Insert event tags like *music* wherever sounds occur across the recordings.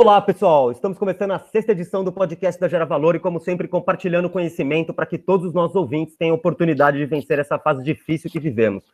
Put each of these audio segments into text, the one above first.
Olá, pessoal! Estamos começando a sexta edição do podcast da Gera Valor e, como sempre, compartilhando conhecimento para que todos os nossos ouvintes tenham oportunidade de vencer essa fase difícil que vivemos.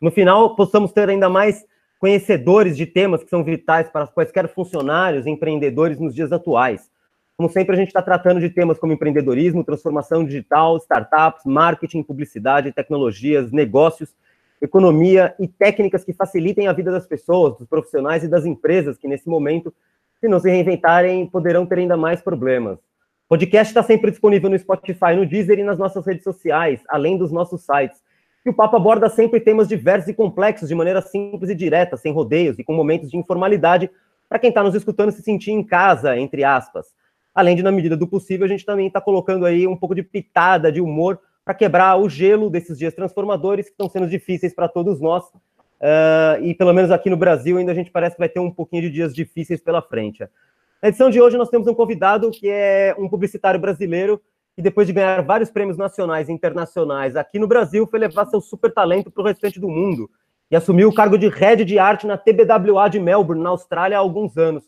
No final, possamos ter ainda mais conhecedores de temas que são vitais para quaisquer funcionários e empreendedores nos dias atuais. Como sempre, a gente está tratando de temas como empreendedorismo, transformação digital, startups, marketing, publicidade, tecnologias, negócios, economia e técnicas que facilitem a vida das pessoas, dos profissionais e das empresas que, nesse momento, se não se reinventarem, poderão ter ainda mais problemas. O podcast está sempre disponível no Spotify, no Deezer e nas nossas redes sociais, além dos nossos sites. E o papo aborda sempre temas diversos e complexos, de maneira simples e direta, sem rodeios e com momentos de informalidade, para quem está nos escutando se sentir em casa, entre aspas. Além de, na medida do possível, a gente também está colocando aí um pouco de pitada de humor para quebrar o gelo desses dias transformadores que estão sendo difíceis para todos nós, Uh, e pelo menos aqui no Brasil ainda a gente parece que vai ter um pouquinho de dias difíceis pela frente. Na edição de hoje nós temos um convidado que é um publicitário brasileiro que depois de ganhar vários prêmios nacionais e internacionais aqui no Brasil foi levar seu super talento para o restante do mundo e assumiu o cargo de head de arte na TBWA de Melbourne, na Austrália, há alguns anos.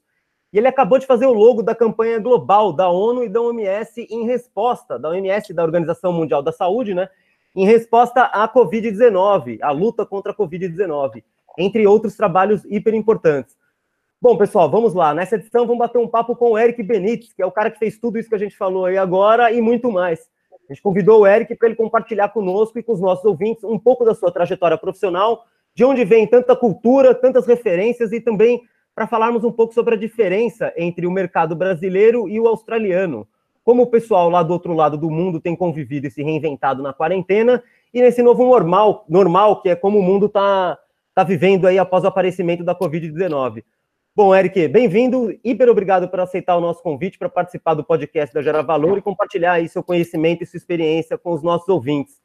E ele acabou de fazer o logo da campanha global da ONU e da OMS em resposta, da OMS, da Organização Mundial da Saúde, né, em resposta à Covid-19, à luta contra a Covid-19, entre outros trabalhos hiper importantes. Bom, pessoal, vamos lá. Nessa edição, vamos bater um papo com o Eric Benites, que é o cara que fez tudo isso que a gente falou aí agora e muito mais. A gente convidou o Eric para ele compartilhar conosco e com os nossos ouvintes um pouco da sua trajetória profissional, de onde vem tanta cultura, tantas referências e também para falarmos um pouco sobre a diferença entre o mercado brasileiro e o australiano como o pessoal lá do outro lado do mundo tem convivido e se reinventado na quarentena, e nesse novo normal, normal que é como o mundo está tá vivendo aí após o aparecimento da Covid-19. Bom, Eric, bem-vindo, hiper obrigado por aceitar o nosso convite para participar do podcast da Gera Valor e compartilhar aí seu conhecimento e sua experiência com os nossos ouvintes.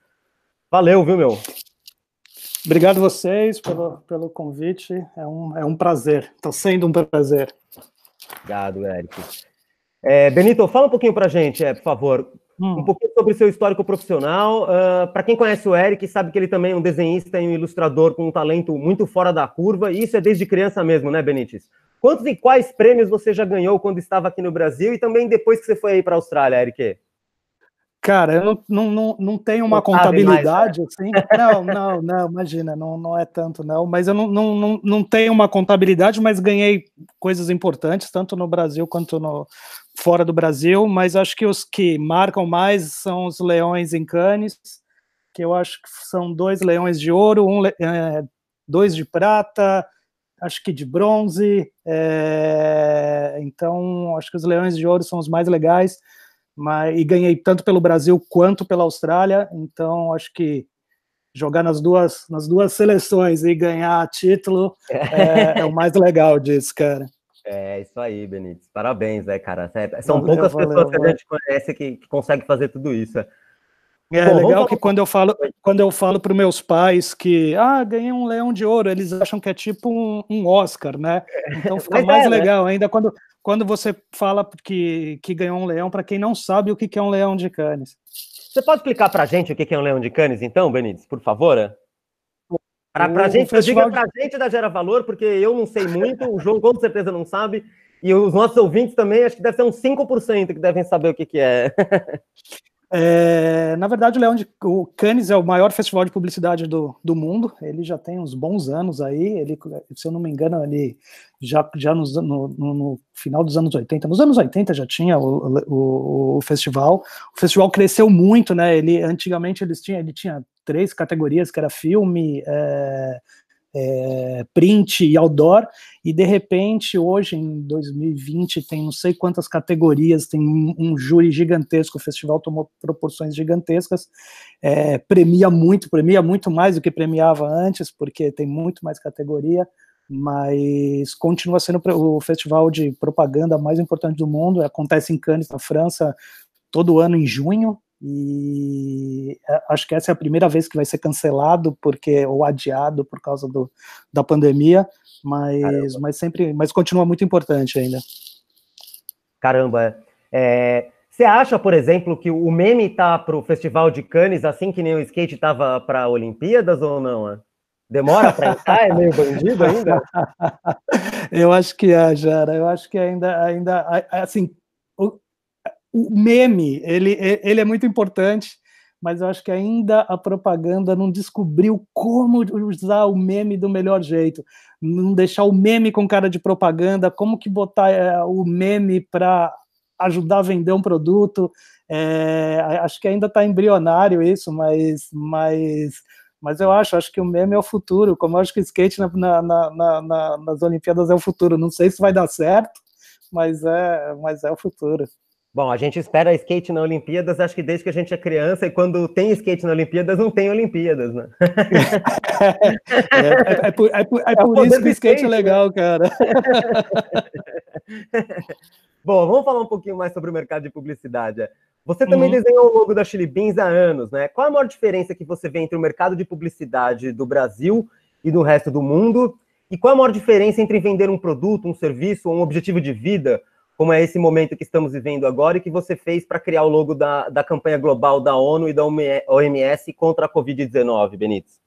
Valeu, viu, meu? Obrigado vocês pelo, pelo convite, é um, é um prazer, está sendo um prazer. Obrigado, Eric. É, Benito, fala um pouquinho para a gente, é, por favor, hum. um pouquinho sobre o seu histórico profissional. Uh, ah, para quem conhece o Eric, sabe que ele também é um desenhista e um ilustrador com um talento muito fora da curva, e isso é desde criança mesmo, né, Benites? Quantos e quais prêmios você já ganhou quando estava aqui no Brasil e também depois que você foi aí para a Austrália, Eric? Cara, eu não, não, não, não tenho uma não contabilidade mais, né? assim. Não, não, não, imagina, não, não é tanto, não. Mas eu não, não, não, não tenho uma contabilidade, mas ganhei coisas importantes, tanto no Brasil quanto no, fora do Brasil. Mas acho que os que marcam mais são os leões em Cannes, que eu acho que são dois leões de ouro, um, é, dois de prata, acho que de bronze. É, então, acho que os leões de ouro são os mais legais mas, e ganhei tanto pelo Brasil quanto pela Austrália, então acho que jogar nas duas, nas duas seleções e ganhar título *laughs* é, é o mais legal disso, cara. É isso aí, Benítez. Parabéns, né, cara. É, são valeu, poucas valeu, pessoas valeu. que a gente conhece que, que conseguem fazer tudo isso. É Bom, legal que quando eu falo quando eu falo para meus pais que ah ganhei um leão de ouro eles acham que é tipo um, um Oscar né então fica *laughs* mais é, né? legal né? ainda quando quando você fala que, que ganhou um leão, para quem não sabe o que é um leão de canes. Você pode explicar para a gente o que é um leão de canes, então, Benítez, por favor? Para a gente, festival... diga para a gente da Gera Valor, porque eu não sei muito, o João com certeza não sabe, e os nossos ouvintes também, acho que deve ser uns 5% que devem saber o que, que é. *laughs* É, na verdade, o Leão de o Cannes é o maior festival de publicidade do, do mundo. Ele já tem uns bons anos aí. Ele, se eu não me engano, ele já, já nos, no, no, no, final dos anos 80, nos anos 80 já tinha o, o, o, festival. O festival cresceu muito, né? Ele antigamente eles tinha, ele tinha três categorias, que era filme, é, é, print e outdoor, e de repente, hoje, em 2020, tem não sei quantas categorias, tem um, um júri gigantesco, o festival tomou proporções gigantescas, é, premia muito, premia muito mais do que premiava antes, porque tem muito mais categoria, mas continua sendo o festival de propaganda mais importante do mundo, acontece em Cannes, na França, todo ano em junho, e é, acho que essa é a primeira vez que vai ser cancelado porque ou adiado por causa do, da pandemia, mas, mas sempre, mas continua muito importante ainda. Caramba, é, você acha, por exemplo, que o meme tá para o Festival de Cannes assim que nem o skate estava para Olimpíadas ou não? É? Demora para entrar? É meio bandido ainda? *laughs* eu acho que é, Jara. Eu acho que ainda, ainda assim, o meme, ele, ele é muito importante, mas eu acho que ainda a propaganda não descobriu como usar o meme do melhor jeito, não deixar o meme com cara de propaganda, como que botar é, o meme para ajudar a vender um produto. É, acho que ainda está embrionário isso, mas, mas mas eu acho, acho que o meme é o futuro, como eu acho que o skate na, na, na, na, nas Olimpíadas é o futuro. Não sei se vai dar certo, mas é, mas é o futuro. Bom, a gente espera skate na Olimpíadas, acho que desde que a gente é criança, e quando tem skate na Olimpíadas, não tem Olimpíadas, né? *laughs* é, é, é, por, é, por, é, é por isso que o skate, é né? legal, né? cara. *laughs* Bom, vamos falar um pouquinho mais sobre o mercado de publicidade. Você também uhum. desenhou o logo da Chili Beans há anos, né? Qual a maior diferença que você vê entre o mercado de publicidade do Brasil e do resto do mundo? E qual a maior diferença entre vender um produto, um serviço ou um objetivo de vida, como é esse momento que estamos vivendo agora e que você fez para criar o logo da, da campanha global da ONU e da OMS contra a Covid-19, Benítez?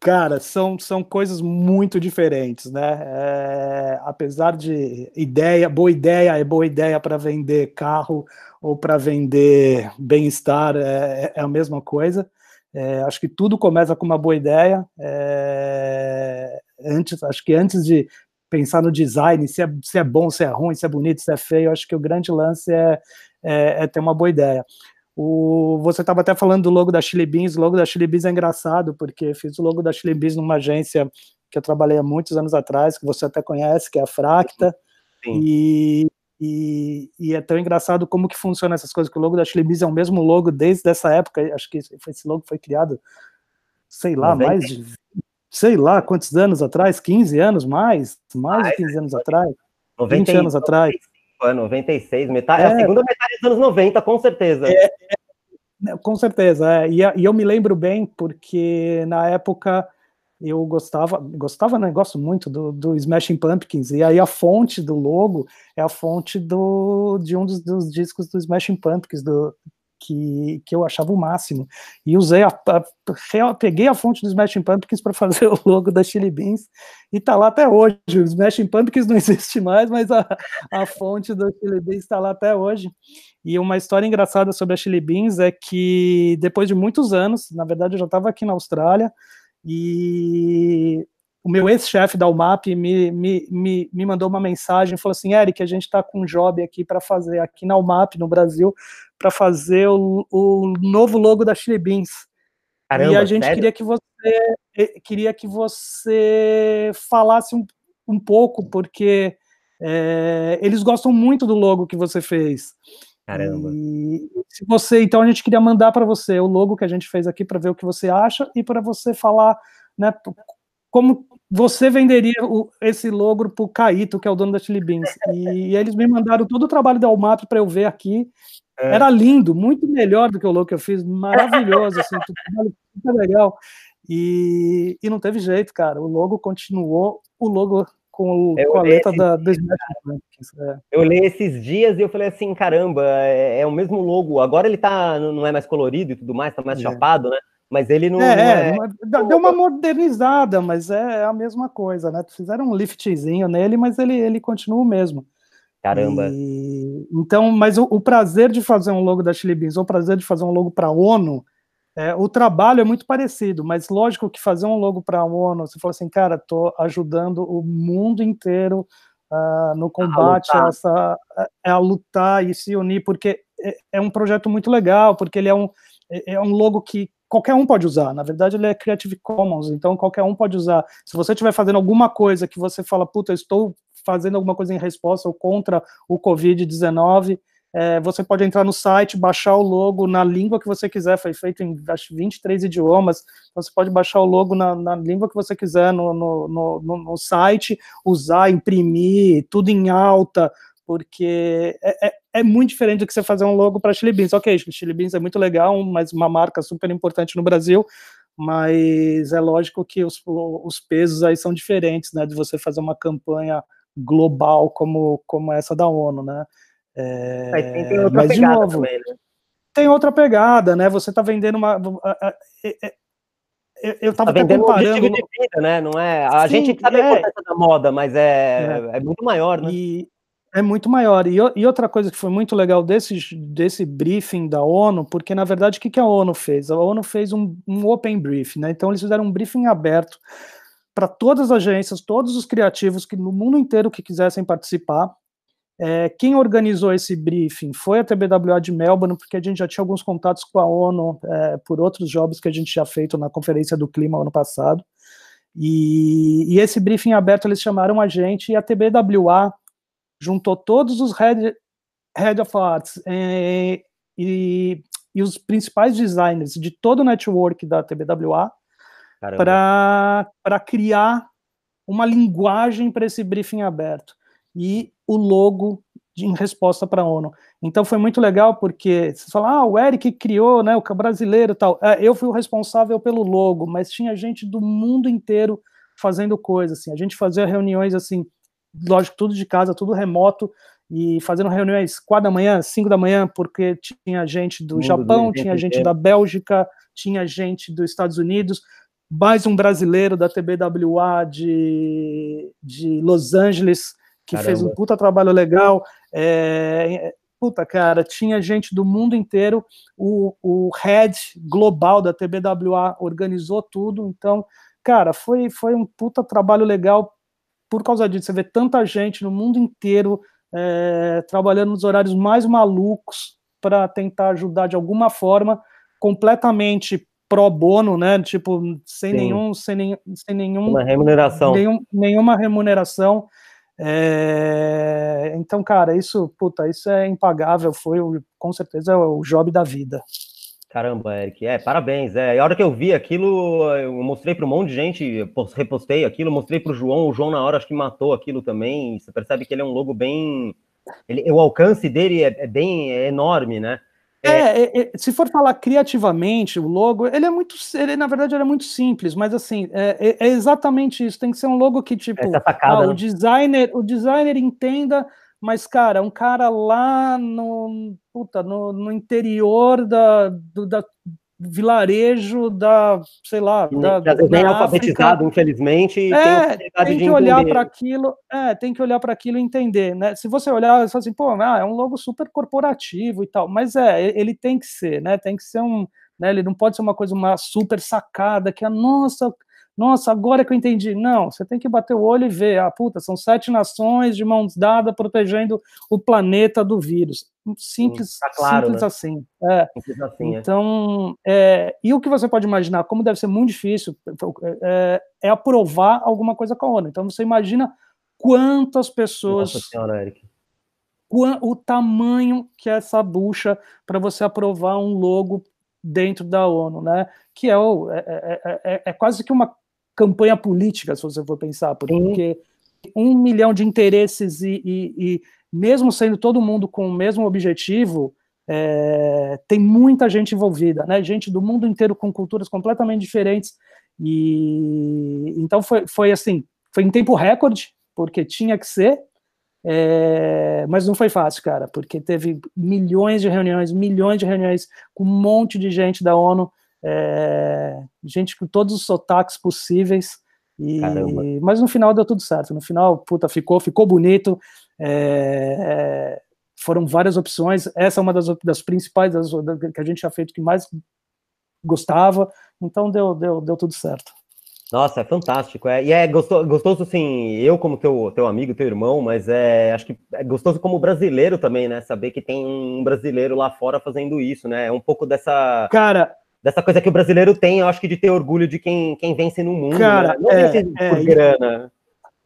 Cara, são, são coisas muito diferentes, né? É, apesar de ideia, boa ideia é boa ideia para vender carro ou para vender bem-estar, é, é, a mesma coisa. É, acho que tudo começa com uma boa ideia. É, antes, acho que antes de pensar no design, se é, se é bom, se é ruim, se é bonito, se é feio, acho que o grande lance é, é, é ter uma boa ideia. O, você estava até falando do logo da Chili Beans, o logo da Chili Beans é engraçado, porque fiz o logo da Chili Beans numa agência que eu trabalhei há muitos anos atrás, que você até conhece, que é a Fracta, e, e, e, é tão engraçado como que funciona essas coisas, que o logo da Chili Beans é o mesmo logo desde essa época, acho que esse logo foi criado, sei lá, mais de, sei lá, quantos anos atrás, 15 anos, mais, mais de 15 anos atrás, 20 anos atrás? é 96, metade, é, a segunda metade dos anos 90, com certeza. É, é, com certeza, é. e, e, eu me lembro bem, porque na época eu gostava, gostava, né, gosto muito do, do Smashing Pumpkins, e aí a fonte do logo é a fonte do, de um dos, dos discos do Smashing Pumpkins, do, que, que eu achava o máximo. E usei a, a peguei a fonte do Smashing Pumpkins para *laughs* fazer o logo da Chili Beans e tá lá até hoje. O Smashing Pumpkins não existe mais, mas a, a fonte do Chili Beans está lá até hoje. E uma história engraçada sobre a Chili Beans é que depois de muitos anos, na verdade eu já estava aqui na Austrália e o meu ex-chefe da UMAP me, me, me, me mandou uma mensagem, falou assim, Eric, a gente está com um job aqui para fazer aqui na UMAP, no Brasil, para fazer o, o, novo logo da Chili Beans. Caramba, e a gente sério? queria que você eh, queria que você falasse um, um pouco, porque é, eles gostam muito do logo que você fez. Caramba. E se você, então a gente queria mandar para você o logo que a gente fez aqui para ver o que você acha e para você falar, né, como você venderia o, esse logo para o Caíto, que é o dono da Chili Beans. *laughs* E, e, eles me mandaram todo o trabalho da Almap para eu ver aqui. É. Era lindo, muito melhor do que o logo que eu fiz, maravilhoso, assim, *laughs* tudo, super legal. E, e não teve jeito, cara. O logo continuou, o logo com, o, com a letra da, do Smash é. Eu li esses dias e eu falei assim, caramba, é, é, o mesmo logo. Agora ele tá, não é mais colorido e tudo mais, tá mais é. chapado, né? Mas ele não. É, não é... deu uma modernizada, mas é a mesma coisa, né? Fizeram um liftzinho nele, mas ele, ele continua o mesmo. Caramba. E, então, mas o, o, prazer de fazer um logo da Chili Beans, ou o prazer de fazer um logo para a ONU, é, o trabalho é muito parecido, mas lógico que fazer um logo para a ONU, você fala assim, cara, tô ajudando o mundo inteiro uh, no combate a, a essa, a, a, lutar e se unir, porque é, é, um projeto muito legal, porque ele é um, é, é um logo que qualquer um pode usar. Na verdade, ele é Creative Commons, então qualquer um pode usar. Se você estiver fazendo alguma coisa que você fala, puta, eu estou fazendo alguma coisa em resposta ou contra o Covid-19, é, você pode entrar no site, baixar o logo na língua que você quiser, foi feito em acho, 23 idiomas, então você pode baixar o logo na, na língua que você quiser no, no, no, no, site, usar, imprimir, tudo em alta, porque é, é, é, muito diferente do que você fazer um logo para Chili Beans. Ok, Chili Beans é muito legal, mas uma marca super importante no Brasil, mas é lógico que os, os pesos aí são diferentes, né, de você fazer uma campanha global como, como essa da ONU, né? É, tem, tem outra mas, de novo, também, né? tem outra pegada, né? Você está vendendo uma. É, eu estava tá vendendo comparando... objetivo de vida, né? Não é... A Sim, gente sabe é... a importância da moda, mas é, é. é muito maior, né? E, é muito maior. E, e, outra coisa que foi muito legal desse, desse briefing da ONU, porque na verdade o que, que a ONU fez? A ONU fez um, um open briefing, né? Então eles fizeram um briefing aberto para todas as agências, todos os criativos que no mundo inteiro que quisessem participar. É, quem organizou esse briefing foi a TBWA de Melbourne, porque a gente já tinha alguns contatos com a ONU é, por outros jobs que a gente tinha feito na Conferência do Clima ano passado. E, e, esse briefing aberto eles chamaram a gente e a TBWA juntou todos os head, head of arts é, e, e os principais designers de todo o network da TBWA para criar uma linguagem para esse briefing aberto e o logo de, em resposta para a ONU. Então foi muito legal porque você fala, ah, o Eric criou, né, o brasileiro tal. É, eu fui o responsável pelo logo, mas tinha gente do mundo inteiro fazendo coisas assim. A gente fazia reuniões assim, lógico, tudo de casa, tudo remoto e fazendo reuniões quatro da manhã, cinco da manhã, porque tinha gente do Japão, tinha gente da Bélgica, tinha gente dos Estados Unidos, mais um brasileiro da TBWA de, de Los Angeles, que Caramba. fez um puta trabalho legal. É, puta, cara, tinha gente do mundo inteiro. O, o head global da TBWA organizou tudo. Então, cara, foi, foi um puta trabalho legal por causa disso. Você vê tanta gente no mundo inteiro é, trabalhando nos horários mais malucos para tentar ajudar de alguma forma, completamente pro bono, né? Tipo, sem Sim. nenhum, sem, nem, sem nenhum uma remuneração, nenhum, nenhuma remuneração. É, então, cara, isso, puta, isso é impagável. Foi, com certeza, o job da vida. Caramba, Eric, é, parabéns. É, a hora que eu vi aquilo, eu mostrei para um monte de gente, repostei aquilo, mostrei para o João, o João na hora acho que matou aquilo também. Você percebe que ele é um logo bem. Ele, o alcance dele é, é bem é enorme, né? É, é, é, se for falar criativamente, o logo, ele é muito, ele na verdade ele é muito simples, mas assim, é, é, é exatamente isso. Tem que ser um logo que tipo, sacada, ah, né? o designer, o designer entenda, mas cara, um cara lá no, puta, no, no interior da, do, da, vilarejo da, sei lá, da, bem alfabetizado, infelizmente, é, tem, tem que olhar para aquilo, é, tem que olhar para aquilo e entender, né? Se você olhar, você fala assim, pô, ah, é um logo super corporativo e tal, mas é, ele tem que ser, né? Tem que ser um, né? Ele não pode ser uma coisa uma super sacada que a nossa nossa, agora que eu entendi. Não, você tem que bater o olho e ver. Ah, puta, são sete nações de mãos dadas protegendo o planeta do vírus. Simples, tá claro, simples né? assim. É. Simples assim. É. Então, é. e o que você pode imaginar, como deve ser muito difícil, é, é aprovar alguma coisa com a ONU. Então, você imagina quantas pessoas. Nossa senhora, Eric. O tamanho que é essa bucha para você aprovar um logo dentro da ONU, né? Que é, o, é, é, é, quase que uma campanha política, se você for pensar, porque Sim. um milhão de interesses e, e, e, mesmo sendo todo mundo com o mesmo objetivo, é, tem muita gente envolvida, né? Gente do mundo inteiro com culturas completamente diferentes. E então foi, foi assim, foi em tempo recorde, porque tinha que ser, é, mas não foi fácil, cara, porque teve milhões de reuniões, milhões de reuniões com um monte de gente da ONU é, gente com todos os sotaques possíveis. E, mas no final deu tudo certo. No final, puta, ficou, ficou bonito. É, é, foram várias opções. Essa é uma das, das principais das, que a gente já feito que mais gostava. Então deu, deu, deu tudo certo. Nossa, é fantástico. É, e é gostoso, gostoso, assim, eu como teu, teu amigo, teu irmão, mas é, acho que é gostoso como brasileiro também, né? Saber que tem um brasileiro lá fora fazendo isso, né? É um pouco dessa. Cara, dessa coisa que o brasileiro tem, eu acho que de ter orgulho de quem, quem vence no mundo, Cara, né? não é, vence é, por grana.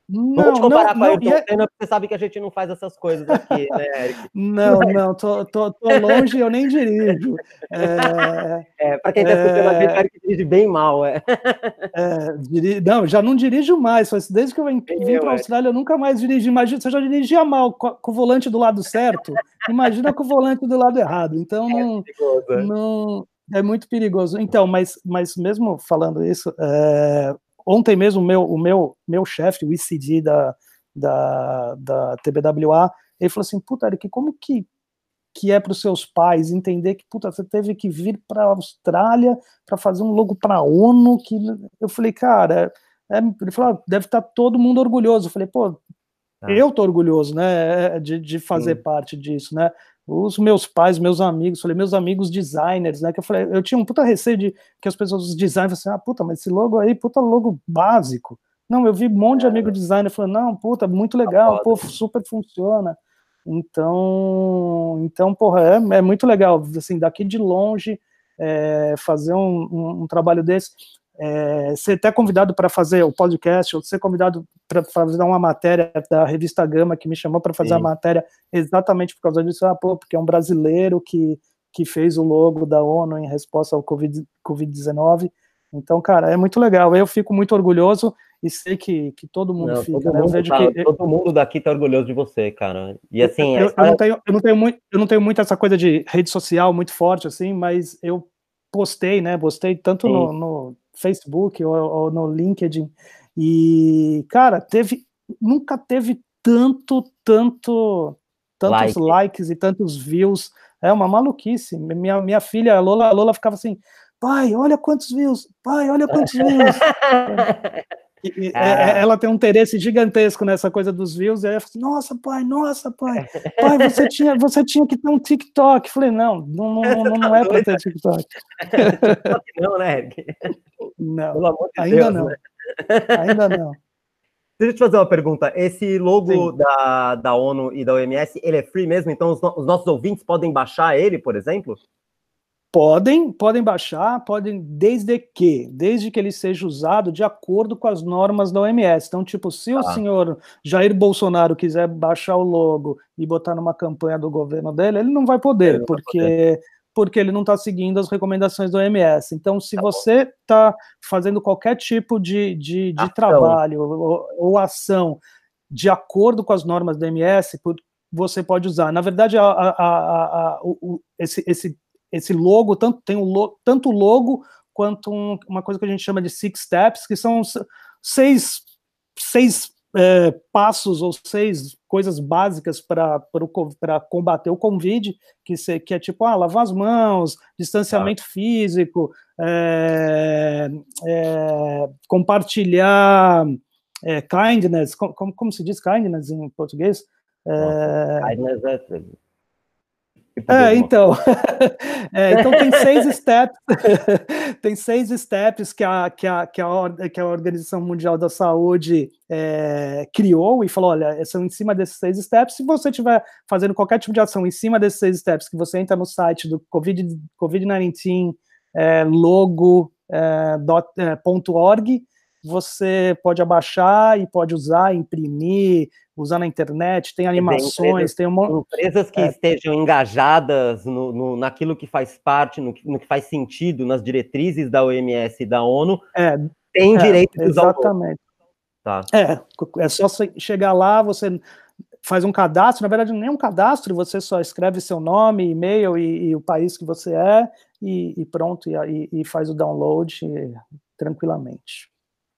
Não, Vamos te comparar não, com a Ayrton é... Senna, você sabe que a gente não faz essas coisas aqui, né, *laughs* Eric? Não, não, tô, tô, tô longe eu nem dirijo. É, *laughs* é para quem está escutando a gente, Eric dirige bem mal, é. é diri... Não, já não dirijo mais, desde que eu vim, vim para a Austrália eu nunca mais dirigi. Imagina, você já dirigia mal com, com, o volante do lado certo, imagina com o volante do lado errado. Então, *laughs* é não, é não, é muito perigoso. Então, mas, mas mesmo falando isso, é, ontem mesmo o meu, o meu, meu chefe, o ICD da, da, da TBWA, ele falou assim, puta, Eric, como que que é para os seus pais entender que puta, você teve que vir para a Austrália para fazer um logo para a ONU que eu falei cara é, ele falou ah, deve estar tá todo mundo orgulhoso eu falei pô ah. eu tô orgulhoso né de, de fazer Sim. parte disso né os meus pais meus amigos falei meus amigos designers né que eu falei eu tinha um puta receio de que as pessoas os designers assim ah puta mas esse logo aí puta logo básico. Não eu vi um monte de amigo designer falando não puta muito legal pô super funciona. Então, então porra, é, é muito legal, assim, daqui de longe, é, fazer um, um, um, trabalho desse, é, ser até convidado para fazer o podcast, ou ser convidado para fazer uma matéria da revista Gama, que me chamou para fazer Sim. a matéria exatamente por causa disso, ah, pô, porque é um brasileiro que, que fez o logo da ONU em resposta ao Covid-19, COVID então, cara, é muito legal, eu fico muito orgulhoso, e sei que, que todo mundo não, fica, todo né? Mundo tá, que... Todo mundo daqui tá orgulhoso de você, cara. E assim. Eu, eu, não, tenho, eu, não, tenho muito, eu não tenho muito essa coisa de rede social muito forte, assim, mas eu postei, né? Postei tanto no, no, Facebook ou, ou, no LinkedIn. E, cara, teve. Nunca teve tanto, tanto. Tantos like. likes e tantos views. É uma maluquice. Minha, minha filha, a Lola, a Lola ficava assim, pai, olha quantos views, pai, olha quantos views. *laughs* E, ah. Ela tem um interesse gigantesco nessa coisa dos views, e aí eu falei, nossa, pai, nossa, pai, pai, você *laughs* tinha, você tinha que ter um TikTok. Eu falei, não, não, não, não é para ter TikTok. não, né, Eric? Não, de ainda Deus, não. Né? Ainda não. Deixa eu te fazer uma pergunta. Esse logo da, da ONU e da OMS, ele é free mesmo? Então os, os nossos ouvintes podem baixar ele, por exemplo? Podem, podem baixar, podem, desde que, desde que ele seja usado de acordo com as normas da OMS. Então, tipo, se ah. o senhor Jair Bolsonaro quiser baixar o logo e botar numa campanha do governo dele, ele não vai poder, não porque, vai poder. porque ele não está seguindo as recomendações da OMS. Então, se tá você está fazendo qualquer tipo de, de, de trabalho ou, ou, ação de acordo com as normas da OMS, você pode usar. Na verdade, a, a, a, esse, esse esse logo, tanto tem um lo, tanto logo quanto um, uma coisa que a gente chama de six steps, que são seis, seis é, passos ou seis coisas básicas para combater o Covid, que, se, que é tipo, ah, lavar as mãos, distanciamento ah. físico, é, é, compartilhar é, kindness, como, como se diz kindness em português? É, kindness é é, então. *laughs* é, então tem seis steps, *laughs* tem seis steps que a, que a, que a, que a Organização Mundial da Saúde é, criou e falou: olha, são em cima desses seis steps. Se você estiver fazendo qualquer tipo de ação em cima desses seis steps, que você entra no site do COVID-19 COVID é, logo.org, é, você pode abaixar e pode usar, imprimir, usar na internet, tem animações, empresas, tem uma... Empresas que é. estejam engajadas no, no, naquilo que faz parte, no, no, que faz sentido, nas diretrizes da OMS e da ONU, é, tem é, direito de usar Exatamente. Tá. É, é só chegar lá, você faz um cadastro, na verdade nem um cadastro, você só escreve seu nome, e-mail e, e o país que você é, e, e pronto, e, e, faz o download tranquilamente.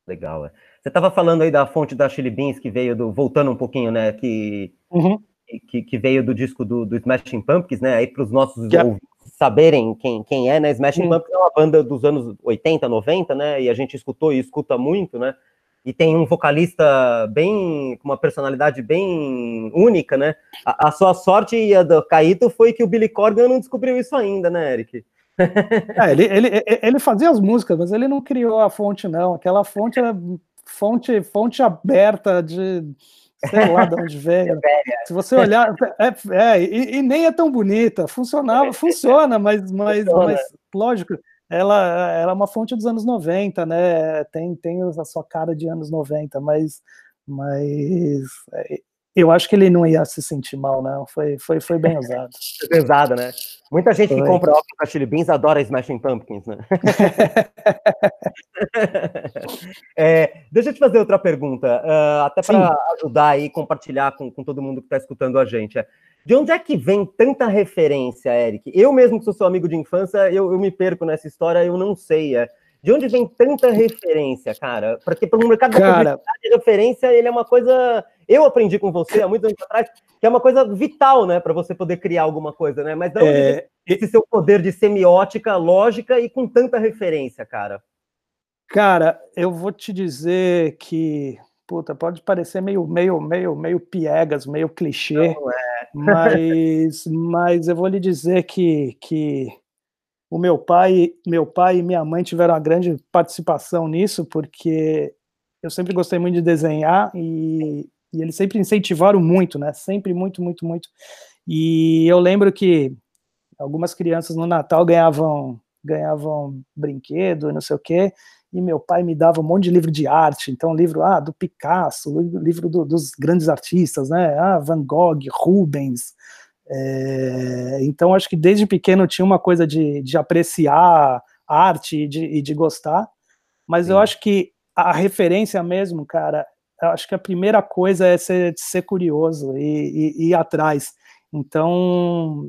Legal, é. Você estava falando aí da fonte da Chili Beans, que veio do. Voltando um pouquinho, né? Que, uhum. que, que, veio do disco do, do Smashing Pumpkins, né? Aí para os nossos yeah. ouvintes saberem quem, quem é, né? Smashing uhum. Pumpkins é uma banda dos anos 80, 90, né? E a gente escutou e escuta muito, né? E tem um vocalista bem. com uma personalidade bem única, né? A, a sua sorte e a do Caíto foi que o Billy Corgan não descobriu isso ainda, né, Eric? É, ele, ele, ele fazia as músicas, mas ele não criou a fonte, não. Aquela fonte era fonte, fonte aberta de sei lá de onde *laughs* veio. Se você olhar, é, é e, e, nem é tão bonita. Funcionava, funciona, mas, mas, funciona. mas lógico, ela, ela é uma fonte dos anos 90, né? Tem, tem a sua cara de anos 90, mas, mas é, eu acho que ele não ia se sentir mal, não. Foi, foi, foi bem usado. *laughs* Foi bem usado, né? Muita gente foi. que compra óculos da Chili Beans adora Smashing Pumpkins, né? *laughs* é, deixa eu te fazer outra pergunta, uh, até para ajudar aí, compartilhar com, com todo mundo que está escutando a gente. É, de onde é que vem tanta referência, Eric? Eu mesmo que sou seu amigo de infância, eu, eu me perco nessa história, eu não sei. É. De onde vem tanta referência, cara? Porque para o mercado cara, da referência ele é uma coisa eu aprendi com você há muitos anos atrás que é uma coisa vital, né, para você poder criar alguma coisa, né? Mas é... esse seu poder de semiótica, lógica e com tanta referência, cara. Cara, eu vou te dizer que puta, pode parecer meio, meio, meio, meio piegas, meio clichê, é. mas, mas eu vou lhe dizer que, que o meu pai, meu pai e minha mãe tiveram uma grande participação nisso, porque eu sempre gostei muito de desenhar e, e eles sempre incentivaram muito, né? Sempre muito, muito, muito. E eu lembro que algumas crianças no Natal ganhavam ganhavam brinquedo, não sei o quê, e meu pai me dava um monte de livro de arte, então livro ah, do Picasso, livro do, dos grandes artistas, né, ah, Van Gogh, Rubens, é, então acho que desde pequeno tinha uma coisa de, de apreciar arte e de, e de gostar, mas Sim. eu acho que a referência mesmo, cara, acho que a primeira coisa é ser, ser curioso e, e, e ir atrás, então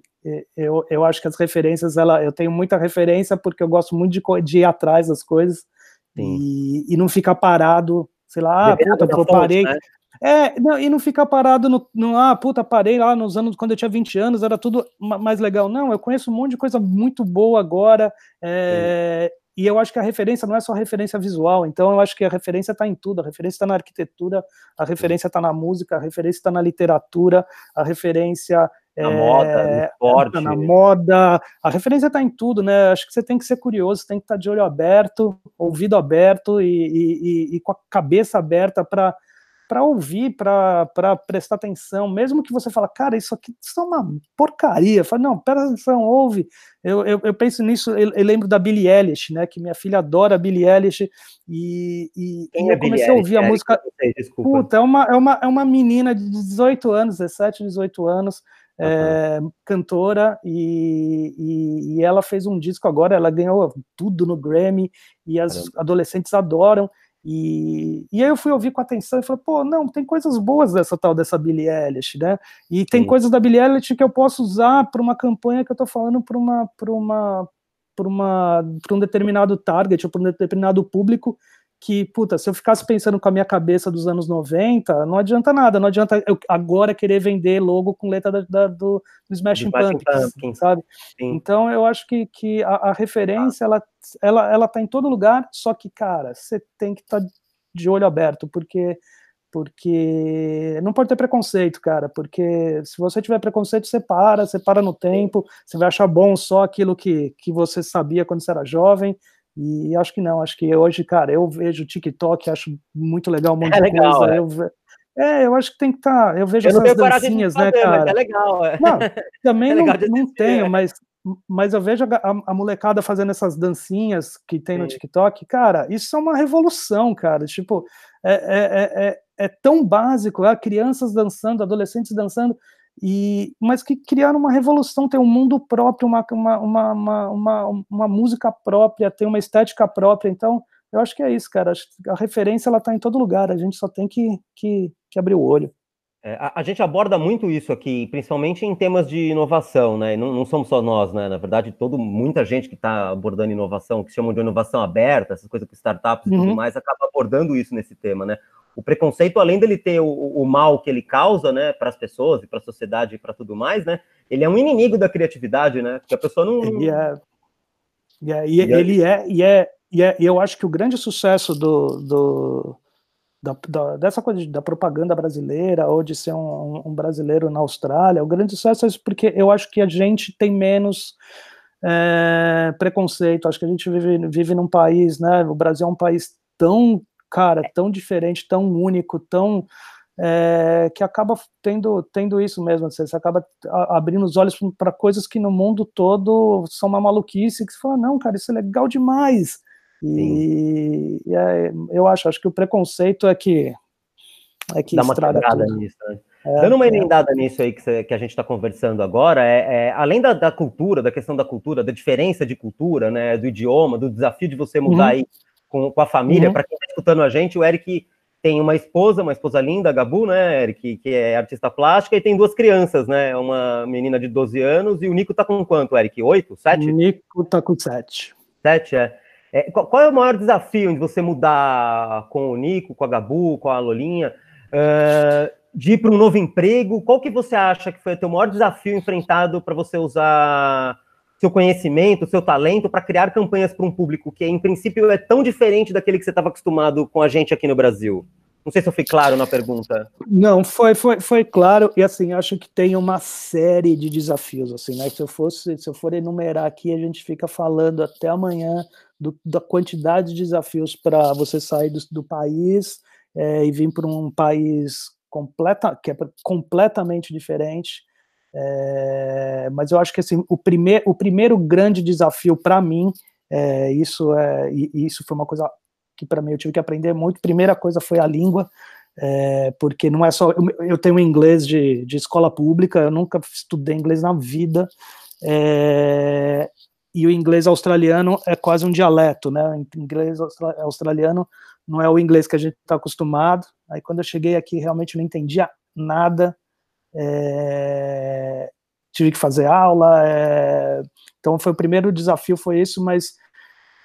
eu, eu acho que as referências, ela, eu tenho muita referência porque eu gosto muito de, de ir atrás das coisas, e, e, não ficar parado, sei lá, ah, puta, eu parei. Né? É, não, e não ficar parado no, no, ah, puta, parei lá nos anos, quando eu tinha 20 anos, era tudo mais legal. Não, eu conheço um monte de coisa muito boa agora, é, e eu acho que a referência não é só referência visual, então eu acho que a referência está em tudo, a referência está na arquitetura, a referência está na música, a referência está na literatura, a referência na é, moda, é, esporte. Na moda, a referência está em tudo, né? Acho que você tem que ser curioso, tem que estar tá de olho aberto, ouvido aberto e, e, e, e com a cabeça aberta para para ouvir, para prestar atenção, mesmo que você fala, cara, isso aqui isso é uma porcaria. Fala, não, presta atenção, ouve. Eu, eu, eu penso nisso, eu, eu, lembro da Billie Eilish, né? Que minha filha adora Billie Eilish e, e, e é eu comecei a ouvir a música. Desculpa. Puta, é uma, é, uma, é uma menina de 18 anos, 17, 18 anos é, cantora e, e, e, ela fez um disco agora, ela ganhou tudo no Grammy e as Caramba. adolescentes adoram. E, e aí eu fui ouvir com atenção e falei, pô, não, tem coisas boas dessa tal dessa Billie Eilish, né? E tem Sim. coisas da Billie Eilish que eu posso usar para uma campanha que eu tô falando para uma para uma para uma para um determinado target ou para um determinado público que, puta, se eu ficasse pensando com a minha cabeça dos anos 90, não adianta nada, não adianta eu agora querer vender logo com letra da, da, do, do Smashing Pumpkins, sabe? Sim. Então eu acho que, que a, a referência, ah. ela, ela, ela tá em todo lugar, só que, cara, você tem que estar tá de olho aberto, porque porque não pode ter preconceito, cara, porque se você tiver preconceito, você para, você para no tempo, você vai achar bom só aquilo que, que você sabia quando você era jovem, e acho que não, acho que hoje, cara, eu vejo o TikTok, acho muito legal um monte é de legal, coisa. É. Eu, é, eu acho que tem que estar. Tá, eu vejo eu essas dancinhas, né, cara? É legal. É. Não, também *laughs* é não, não tenho, mas, mas eu vejo a, a, molecada fazendo essas dancinhas que tem Sim. no TikTok, cara, isso é uma revolução, cara. Tipo, é, é, é, é tão básico, é, crianças dançando, adolescentes dançando e mas que criaram uma revolução, tem um mundo próprio, uma, uma, uma, uma, música própria, tem uma estética própria, então eu acho que é isso, cara, a referência ela está em todo lugar, a gente só tem que, que, que abrir o olho. É, a, a, gente aborda muito isso aqui, principalmente em temas de inovação, né? Não, não somos só nós, né? Na verdade, todo, muita gente que está abordando inovação, que chamam de inovação aberta, essas coisas com startups e uhum. tudo mais, acaba abordando isso nesse tema, né? O preconceito, além dele ter o, o mal que ele causa, né, para as pessoas e para a sociedade e para tudo mais, né, ele é um inimigo da criatividade, né, porque a pessoa não... Ele é, é e, ele é, e é, e é, e eu acho que o grande sucesso do, do da, da, dessa coisa de, da propaganda brasileira ou de ser um, um, brasileiro na Austrália, o grande sucesso é isso porque eu acho que a gente tem menos é, preconceito, acho que a gente vive, vive num país, né, o Brasil é um país tão cara, tão diferente, tão único, tão é, que acaba tendo, tendo isso mesmo, você, você acaba abrindo os olhos para coisas que no mundo todo são uma maluquice, que você fala, não, cara, isso é legal demais. E, e é, eu acho, acho que o preconceito é que é que Dá uma estrada nisso, né? É, Dando uma é. emendada é. nisso aí que, você, que a gente está conversando agora, é, é além da, da, cultura, da questão da cultura, da diferença de cultura, né, do idioma, do desafio de você mudar uhum. aí com, com a família. Uhum. Para quem está escutando a gente, o Eric tem uma esposa, uma esposa linda, a Gabu, né, Eric, que é artista plástica, e tem duas crianças, né? Uma menina de 12 anos e o Nico tá com quanto, Eric? Oito? Sete? O Nico tá com sete. Sete, é. é qual, qual, é o maior desafio de você mudar com o Nico, com a Gabu, com a Lolinha? Uh, de ir para um novo emprego? Qual que você acha que foi o teu maior desafio enfrentado para você usar seu conhecimento, seu talento para criar campanhas para um público que, em princípio, é tão diferente daquele que você estava acostumado com a gente aqui no Brasil? Não sei se eu fui claro na pergunta. Não, foi, foi, foi claro, e assim, acho que tem uma série de desafios, assim, né? Se eu fosse, se eu for enumerar aqui, a gente fica falando até amanhã do, da quantidade de desafios para você sair do, do país é, e vir para um país completa, que é completamente diferente. É, mas eu acho que assim, o, primeir, o primeiro grande desafio para mim, é, isso, é, isso foi uma coisa que para mim eu tive que aprender muito. Primeira coisa foi a língua, é, porque não é só. Eu, eu tenho inglês de, de, escola pública, eu nunca estudei inglês na vida, é, e o inglês australiano é quase um dialeto, né? O inglês australiano não é o inglês que a gente está acostumado. Aí quando eu cheguei aqui, realmente não entendia nada. É, tive que fazer aula, é, então foi o primeiro desafio foi isso, mas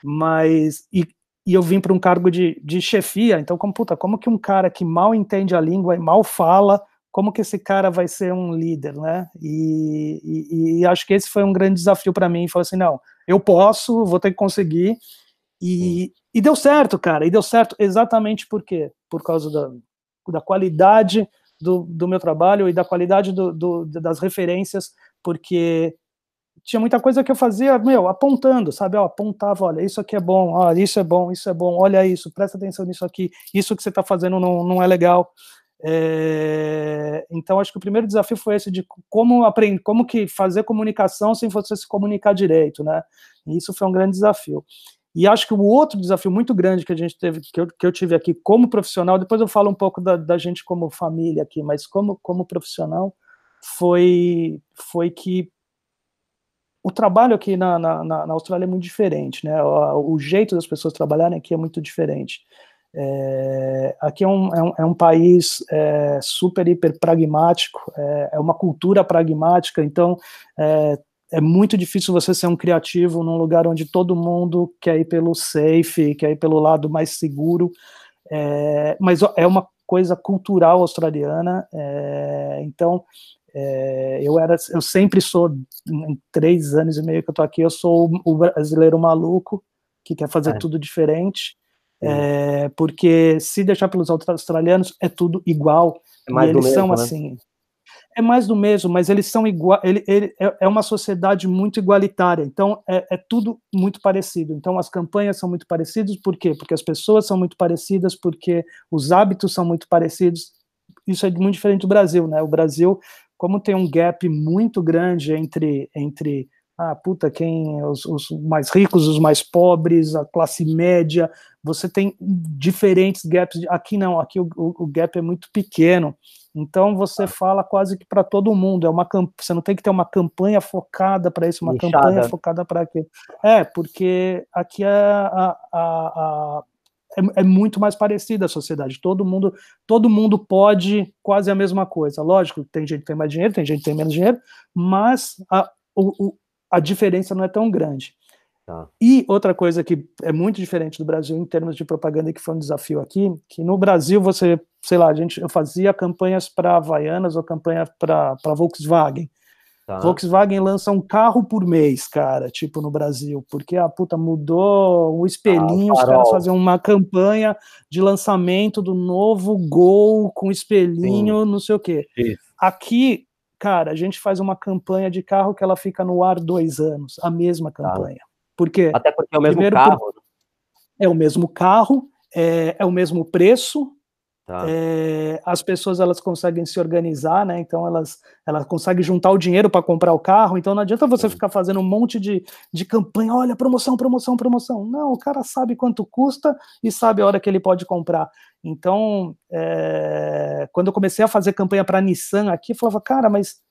mas e, e eu vim para um cargo de, de chefia, então como puta, como que um cara que mal entende a língua e mal fala, como que esse cara vai ser um líder, né? E, e, e acho que esse foi um grande desafio para mim, foi assim, não, eu posso, vou ter que conseguir, e, e deu certo, cara, e deu certo exatamente por quê? Por causa da, da qualidade do, do meu trabalho e da qualidade do, do, das referências, porque tinha muita coisa que eu fazia, meu, apontando, sabe? Ó, apontava, olha, isso aqui é bom, ó, isso é bom, isso é bom, olha isso, presta atenção nisso aqui, isso que você está fazendo não, não é legal. É, então, acho que o primeiro desafio foi esse de como aprender, como que fazer comunicação sem você se comunicar direito, né? E isso foi um grande desafio. E acho que o outro desafio muito grande que a gente teve, que eu, que eu tive aqui como profissional, depois eu falo um pouco da, da gente como família aqui, mas como, como profissional, foi, foi que o trabalho aqui na, na, na Austrália é muito diferente, né? O, o, jeito das pessoas trabalharem aqui é muito diferente. É, aqui é um, é um, é um país é, super, hiper pragmático, é, é uma cultura pragmática, então é, muito difícil você ser um criativo num lugar onde todo mundo quer ir pelo safe, quer ir pelo lado mais seguro, é, mas é uma coisa cultural australiana, é, então é, eu era, eu sempre sou, em três anos e meio que eu tô aqui, eu sou o brasileiro maluco que quer fazer é. tudo diferente, é, porque se deixar pelos australianos é tudo igual, é e eles mesmo, são né? assim, é mais do mesmo, mas eles são igual. Ele, ele é, é uma sociedade muito igualitária, então é, é, tudo muito parecido. Então as campanhas são muito parecidas, por quê? Porque as pessoas são muito parecidas, porque os hábitos são muito parecidos. Isso é muito diferente do Brasil, né? O Brasil, como tem um gap muito grande entre entre ah, puta, quem os, os mais ricos, os mais pobres, a classe média, você tem diferentes gaps. Aqui não, aqui o, o, o gap é muito pequeno. Então você fala quase que para todo mundo. É uma você não tem que ter uma campanha focada para isso, uma campanha focada para aquilo. É, porque aqui é, a, a, a, é, é, muito mais parecida a sociedade. Todo mundo, todo mundo pode quase a mesma coisa. Lógico, tem gente que tem mais dinheiro, tem gente que tem menos dinheiro, mas a, o, a diferença não é tão grande. Tá. E outra coisa que é muito diferente do Brasil em termos de propaganda, que foi um desafio aqui, que no Brasil você, sei lá, a gente, eu fazia campanhas para Havaianas ou campanha para Volkswagen. Tá. Volkswagen lança um carro por mês, cara, tipo no Brasil, porque a puta mudou o espelhinho, ah, os caras faziam uma campanha de lançamento do novo Gol com espelhinho, Sim. não sei o quê. Isso. Aqui, cara, a gente faz uma campanha de carro que ela fica no ar dois anos, a mesma tá. campanha. Tá. Porque, Até porque é o mesmo carro. É o mesmo carro, é, é o mesmo preço, Tá. É, as pessoas elas conseguem se organizar, né? Então elas, elas conseguem juntar o dinheiro para comprar o carro. Então não adianta você ficar fazendo um monte de, de campanha, olha, promoção, promoção, promoção. Não, o cara sabe quanto custa e sabe a hora que ele pode comprar. Então, é, quando eu comecei a fazer campanha para Nissan aqui, eu falava, cara, mas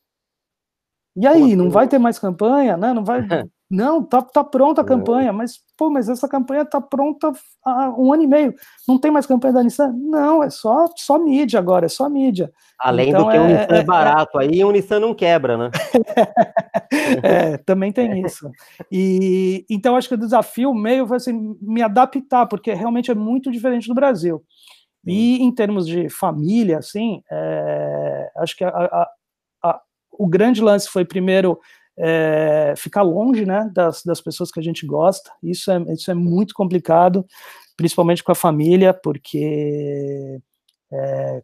e aí, não vai ter mais campanha, né? Não vai. *laughs* Não, tá, tá pronta a campanha, mas, pô, mas essa campanha tá pronta há um ano e meio. Não tem mais campanha da Nissan? Não, é só, só mídia agora, é só mídia. Além então, do que é, o Nissan é, é barato, é... aí o Nissan não quebra, né? *laughs* é, também tem isso. E então acho que o desafio meio foi assim, me adaptar, porque realmente é muito diferente do Brasil. E em termos de família, assim, é, Acho que a, a, a, o grande lance foi primeiro é, ficar longe, né, das, das pessoas que a gente gosta. Isso é, isso é muito complicado, principalmente com a família, porque é,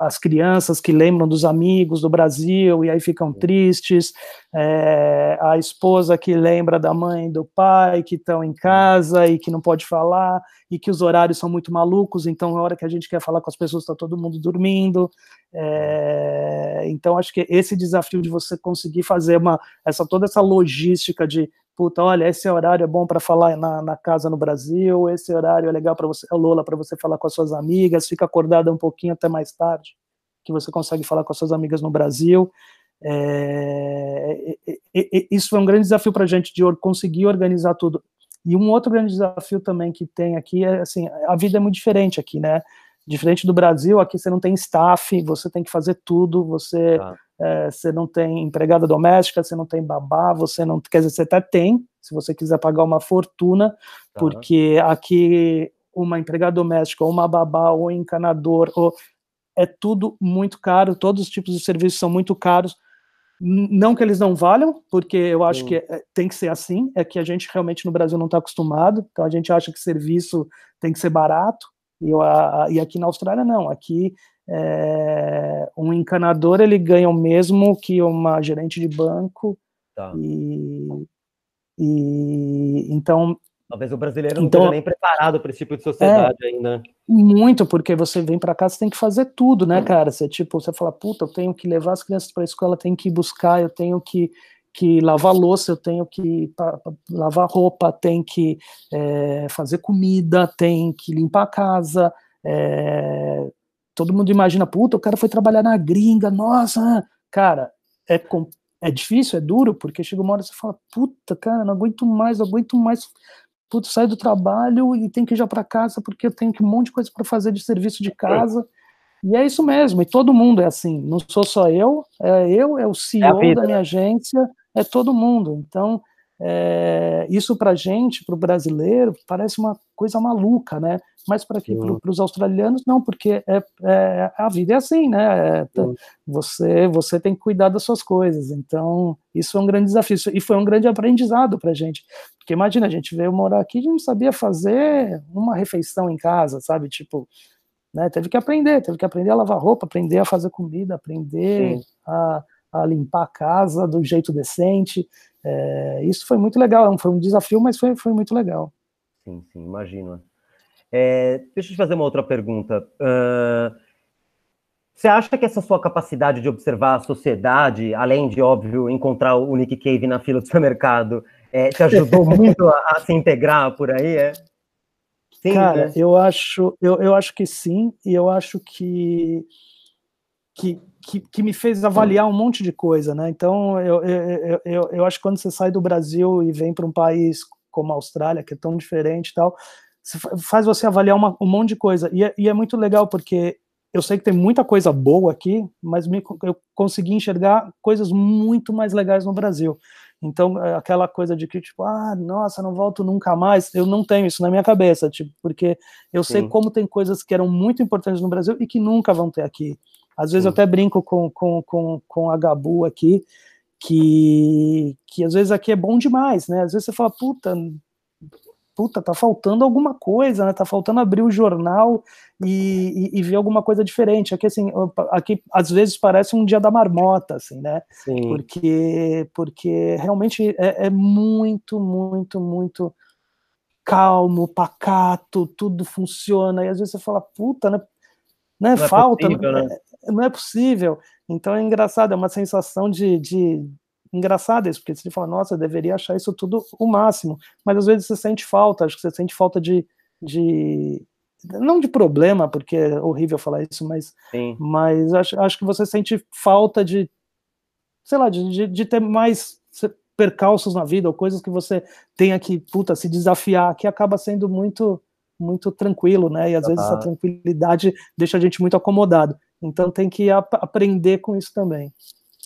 as crianças que lembram dos amigos do Brasil e aí ficam tristes, é, a esposa que lembra da mãe do pai que estão em casa e que não pode falar, e que os horários são muito malucos, então na hora que a gente quer falar com as pessoas está todo mundo dormindo. É, então acho que esse desafio de você conseguir fazer uma essa toda essa logística de puta, olha, esse horário é bom para falar na, na, casa no Brasil, esse horário é legal para você, Lola, para você falar com as suas amigas, fica acordada um pouquinho até mais tarde, que você consegue falar com as suas amigas no Brasil. É, isso foi um grande desafio para a gente de conseguir organizar tudo. E um outro grande desafio também que tem aqui é assim, a vida é muito diferente aqui, né? Diferente do Brasil, aqui você não tem staff, você tem que fazer tudo, você ah é, você não tem empregada doméstica, você não tem babá, você não. Quer dizer, você até tem, se você quiser pagar uma fortuna, tá. porque aqui uma empregada doméstica, ou uma babá, ou um encanador, ou, é tudo muito caro, todos os tipos de serviços são muito caros. Não que eles não valham, porque eu acho Sim. que é, tem que ser assim, é que a gente realmente no Brasil não está acostumado, então a gente acha que serviço tem que ser barato, e, a, e aqui na Austrália não, aqui é, um encanador ele ganha o mesmo que uma gerente de banco tá. e, e então talvez o brasileiro não então, esteja nem preparado para esse tipo de sociedade é, ainda. Muito porque você vem para cá você tem que fazer tudo né cara? Você tipo você fala puta eu tenho que levar as crianças para a escola tenho que buscar eu tenho que que lavar louça, eu tenho que pra, pra lavar roupa, tem que é, fazer comida, tem que limpar a casa, é, todo mundo imagina, puta, o cara foi trabalhar na gringa, nossa, cara, é, é difícil, é duro, porque chega uma hora e você fala, puta, cara, não aguento mais, não aguento mais, puta, sair do trabalho e tem que ir já para casa porque eu tenho um monte de coisa para fazer de serviço de casa. E é isso mesmo, e todo mundo é assim, não sou só eu, é eu, é o CEO é da minha agência, é todo mundo. Então, é, isso para gente, para o brasileiro, parece uma coisa maluca, né? Mas para para os australianos, não, porque é, é, a vida é assim, né? É, você, você tem que cuidar das suas coisas. Então, isso é um grande desafio. E foi um grande aprendizado para a gente. Porque imagina, a gente veio morar aqui e não sabia fazer uma refeição em casa, sabe? Tipo, né? Teve que aprender, teve que aprender a lavar roupa, aprender a fazer comida, aprender a, a limpar a casa do jeito decente. É, isso foi muito legal, foi um desafio, mas foi, foi muito legal. Sim, sim, imagino. É, deixa eu te fazer uma outra pergunta. Uh, você acha que essa sua capacidade de observar a sociedade, além de, óbvio, encontrar o Nick Cave na fila do supermercado, é, te ajudou *laughs* muito a, a, se integrar por aí, é? Sim, Cara, né? eu, acho, eu, eu acho que sim, e eu acho que, que, que, que, me fez avaliar um monte de coisa, né? Então, eu, eu, eu, eu acho que quando você sai do Brasil e vem para um país como a Austrália, que é tão diferente e tal, faz você avaliar uma, um monte de coisa. E é, e é, muito legal porque eu sei que tem muita coisa boa aqui, mas me, eu consegui enxergar coisas muito mais legais no Brasil. Então, é aquela coisa de que, tipo, ah, nossa, não volto nunca mais, eu não tenho isso na minha cabeça, tipo, porque eu Sim. sei como tem coisas que eram muito importantes no Brasil e que nunca vão ter aqui. Às vezes Sim. eu até brinco com, com, com, com a Gabu aqui, que, que às vezes aqui é bom demais, né? Às vezes você fala, puta, puta, tá faltando alguma coisa, né? Tá faltando abrir o jornal e, e, e, ver alguma coisa diferente. Aqui, assim, aqui às vezes parece um dia da marmota, assim, né? Sim. Porque, porque realmente é, é muito, muito, muito calmo, pacato, tudo funciona. E às vezes você fala, puta, né? Né? Não Falta, é possível, né? É, não é possível. Então é engraçado, é uma sensação de, de engraçado isso, porque você fala, nossa, eu deveria achar isso tudo o máximo, mas às vezes você sente falta, acho que você sente falta de, de não de problema, porque é horrível falar isso, mas, mas acho, acho que você sente falta de, sei lá, de, de, de ter mais percalços na vida, ou coisas que você tenha que, puta, se desafiar, que acaba sendo muito muito tranquilo, né? E às vezes essa tranquilidade deixa a gente muito acomodado. Então tem que ap aprender com isso também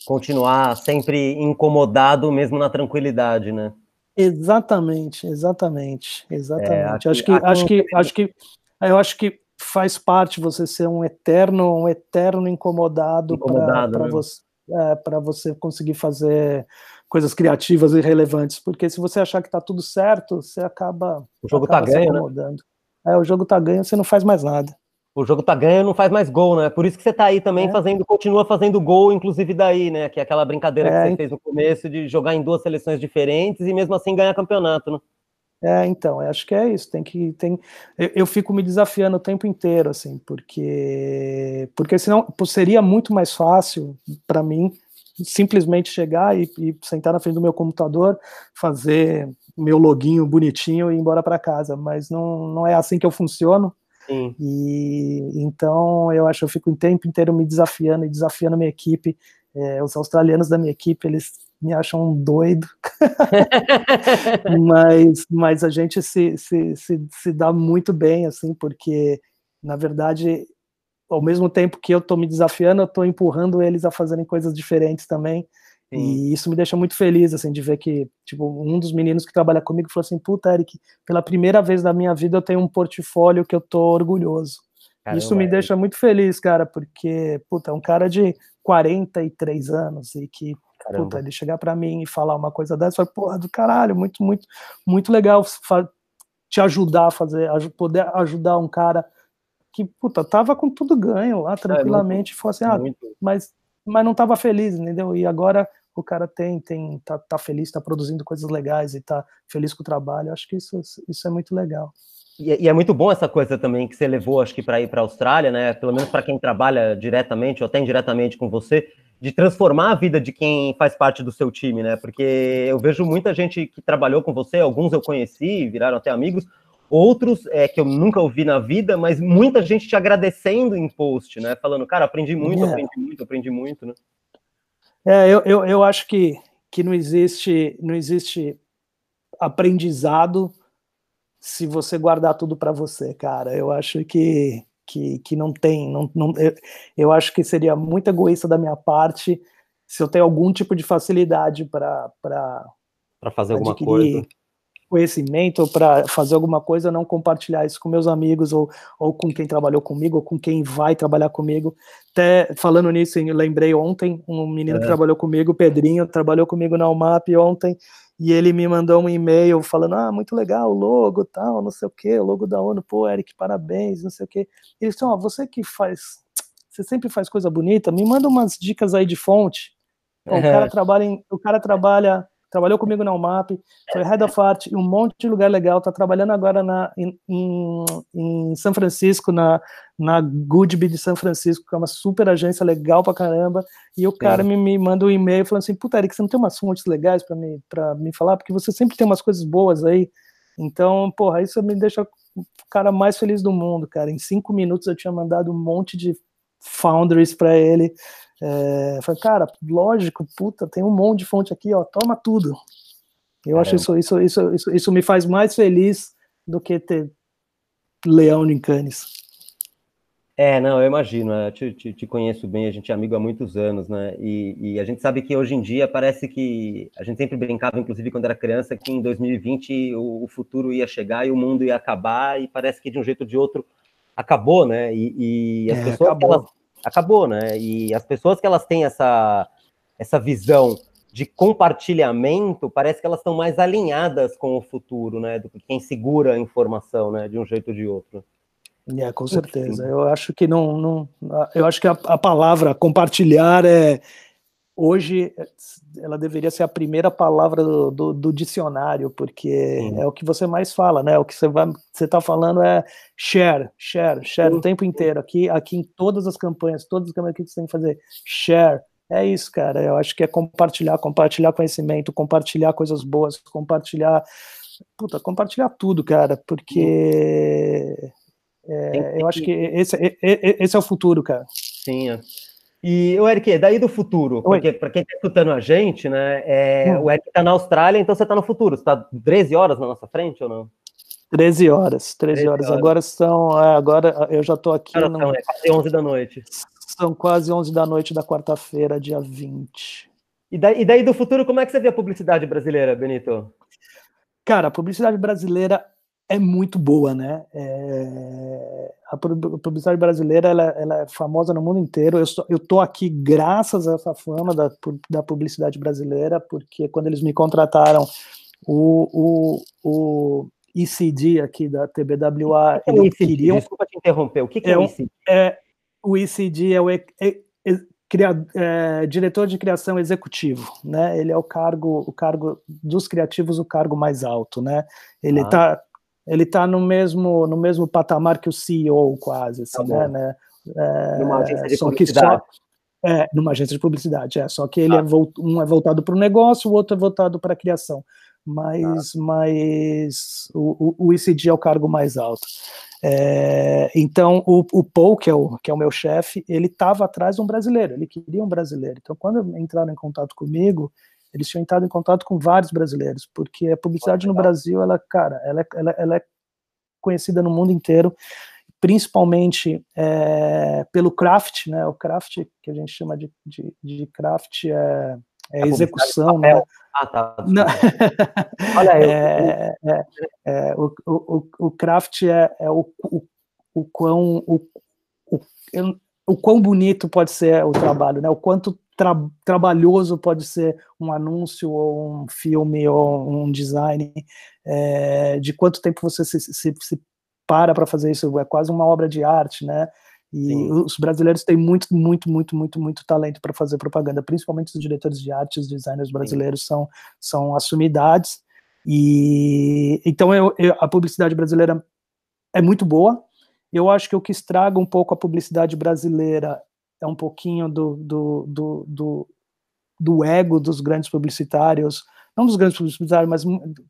continuar sempre incomodado mesmo na tranquilidade, né? Exatamente, exatamente, exatamente. É, aqui, acho que, aqui... acho que, acho que, eu acho que faz parte você ser um eterno, um eterno incomodado, Incomodado, para né? você, é, para você conseguir fazer coisas criativas e relevantes. Porque se você achar que está tudo certo, você acaba, O jogo tá acaba se ganho, né? É, o jogo tá ganho, você não faz mais nada. O jogo tá ganho, não faz mais gol, né? Por isso que você tá aí também É. fazendo, continua fazendo gol, inclusive daí, né? Que é aquela brincadeira É, que você fez no começo de jogar em duas seleções diferentes e mesmo assim ganhar campeonato, né? É, então, eu acho que é isso. Tem que tem. Eu, eu fico me desafiando o tempo inteiro, assim, porque porque senão seria muito mais fácil para mim simplesmente chegar e, e sentar na frente do meu computador, fazer meu loginho bonitinho e ir embora para casa. Mas não, não é assim que eu funciono. Sim. E então eu acho que eu fico o tempo inteiro me desafiando e desafiando a minha equipe. É, os australianos da minha equipe, eles me acham um doido, *laughs* mas, mas a gente se, se, se, se dá muito bem, assim, porque, na verdade, ao mesmo tempo que eu estou me desafiando, eu estou empurrando eles a fazerem coisas diferentes também. Sim. E isso me deixa muito feliz, assim, de ver que, tipo, um dos meninos que trabalha comigo falou assim, puta, Eric, pela primeira vez na minha vida eu tenho um portfólio que eu tô orgulhoso. isso me Caramba, deixa muito feliz, cara, porque, puta, é um cara de 43 anos e que, caramba. puta, ele chegar para mim e falar uma coisa dessa, eu falo, porra, do caralho, muito, muito, muito legal te ajudar a fazer, poder ajudar um cara que, puta, tava com tudo ganho lá, tranquilamente, e falou assim, ah, Muito. mas, mas não estava feliz, entendeu? E agora o cara tem, tem tá, tá feliz, está produzindo coisas legais e tá feliz com o trabalho. Eu acho que isso, isso é muito legal. E, e é muito bom essa coisa também que você levou, acho que para ir para a Austrália, né? Pelo menos para quem trabalha diretamente ou até indiretamente com você, de transformar a vida de quem faz parte do seu time, né? Porque eu vejo muita gente que trabalhou com você, alguns eu conheci, viraram até amigos, outros é, que eu nunca ouvi na vida, mas muita gente te agradecendo em post, né? Falando, cara, aprendi muito, É. aprendi muito, aprendi muito, né? É, eu, eu, eu acho que, que não existe não existe aprendizado se você guardar tudo para você, cara. Eu acho que, que, que não tem. Não, não, eu, eu acho que seria muito egoísta da minha parte se eu tenho algum tipo de facilidade para Para fazer alguma adquirir coisa. Conhecimento para fazer alguma coisa, não compartilhar isso com meus amigos ou, ou com quem trabalhou comigo ou com quem vai trabalhar comigo. Até falando nisso, eu lembrei ontem, um menino É. que trabalhou comigo, o Pedrinho, trabalhou comigo na UMAP ontem, e ele me mandou um e-mail falando: Ah, muito legal, o logo, tal, não sei o quê, o logo da ONU, pô, Eric, parabéns, não sei o quê. E eles disseram: Ó, você que faz, você sempre faz coisa bonita, me manda umas dicas aí de fonte. O cara trabalha em, o cara trabalha trabalhou comigo na UMAP, foi head of art em um monte de lugar legal, tá trabalhando agora na, em, em, em São Francisco, na, na Goodby de São Francisco, que é uma super agência legal pra caramba, e o cara me, me manda um e-mail falando assim, puta, Eric, você não tem umas fontes legais pra me, pra me falar? Porque você sempre tem umas coisas boas aí, então, porra, isso me deixa o cara mais feliz do mundo, cara, em cinco minutos eu tinha mandado um monte de founders para ele, é, falei, cara, lógico, puta, tem um monte de fonte aqui, ó, toma tudo. Eu Caramba. acho isso, isso, isso, isso, isso me faz mais feliz do que ter leão em Cannes. É, não, eu imagino, eu te, te, te conheço bem, a gente é amigo há muitos anos, né? E, e, a gente sabe que hoje em dia parece que a gente sempre brincava, inclusive quando era criança, que em 2020 o, o futuro ia chegar e o mundo ia acabar, e parece que de um jeito ou de outro acabou, né? E, e as É, pessoas acabou. Elas, acabou, né? E as pessoas que elas têm essa, essa visão de compartilhamento, parece que elas estão mais alinhadas com o futuro, né? Do que quem segura a informação, né? De um jeito ou de outro. É, com certeza. Eu acho que não, não eu acho que a, a, palavra compartilhar é hoje ela deveria ser a primeira palavra do, do, do dicionário, porque é o que você mais fala, né? O que você vai, você está falando é share, share, share Sim. o tempo inteiro. Aqui, aqui em todas as campanhas, todas as campanhas que você tem que fazer, share. É isso, cara. Eu acho que é compartilhar, compartilhar conhecimento, compartilhar coisas boas, compartilhar, puta, compartilhar tudo, cara, porque é, eu acho que esse, esse é o futuro, cara. Sim. É. E o Eric, daí do futuro, porque para quem está escutando a gente, né, é, hum. o Eric está na Austrália, então você está no futuro. Você está 13 horas na nossa frente ou não? 13 horas, 13, 13 horas. horas. Agora são, agora eu já estou aqui. No... São, é quase 11 da noite. São quase 11 da noite da quarta-feira, dia 20. E daí, e daí do futuro, como é que você vê a publicidade brasileira, Benito? Cara, a publicidade brasileira é muito boa, né? É, a publicidade brasileira ela, ela, é famosa no mundo inteiro. Eu, estou, eu tô aqui graças a essa fama da, da publicidade brasileira, porque quando eles me contrataram, o, o, o ECD aqui da TBWA, que é ECD? Queriam... Desculpa te interromper. O que, que é, é, o ECD? É, o ECD é o é, cria, é, diretor de criação executivo, né? Ele é o cargo, o cargo dos criativos, o cargo mais alto, né? Ele está ah ele está no mesmo no mesmo patamar que o CEO quase, assim, tá né, né? É, numa agência de publicidade. Só, é, numa agência de publicidade, é. Só que ele ah. é um é voltado para o negócio, o outro é voltado para a criação. Mas, ah. mas o, o, o ICD é o cargo mais alto. É, então, o, o Paul, que é o, que é o meu chefe, ele estava atrás de um brasileiro, ele queria um brasileiro. Então, quando entraram em contato comigo, eles tinham entrado em contato com vários brasileiros, porque a publicidade no Brasil, ela, cara, ela, é, ela, ela é conhecida no mundo inteiro, principalmente é, pelo craft, né? O craft que a gente chama de, de, de craft é, é execução, né? Ah, tá. *laughs* Olha aí. É, é, é, o, o, o craft é, é o, o, o quão o, o, o quão bonito pode ser o trabalho, né? O quanto tra trabalhoso pode ser um anúncio ou um filme ou um design, é, de quanto tempo você se, se, se para para fazer isso, é quase uma obra de arte, né? E Sim. os brasileiros têm muito, muito, muito, muito, muito talento para fazer propaganda, principalmente os diretores de arte, os designers brasileiros são, são assumidades. E então eu, eu, a publicidade brasileira é muito boa. Eu acho que o que estraga um pouco a publicidade brasileira é um pouquinho do, do, do, do, do ego dos grandes publicitários, não dos grandes publicitários, mas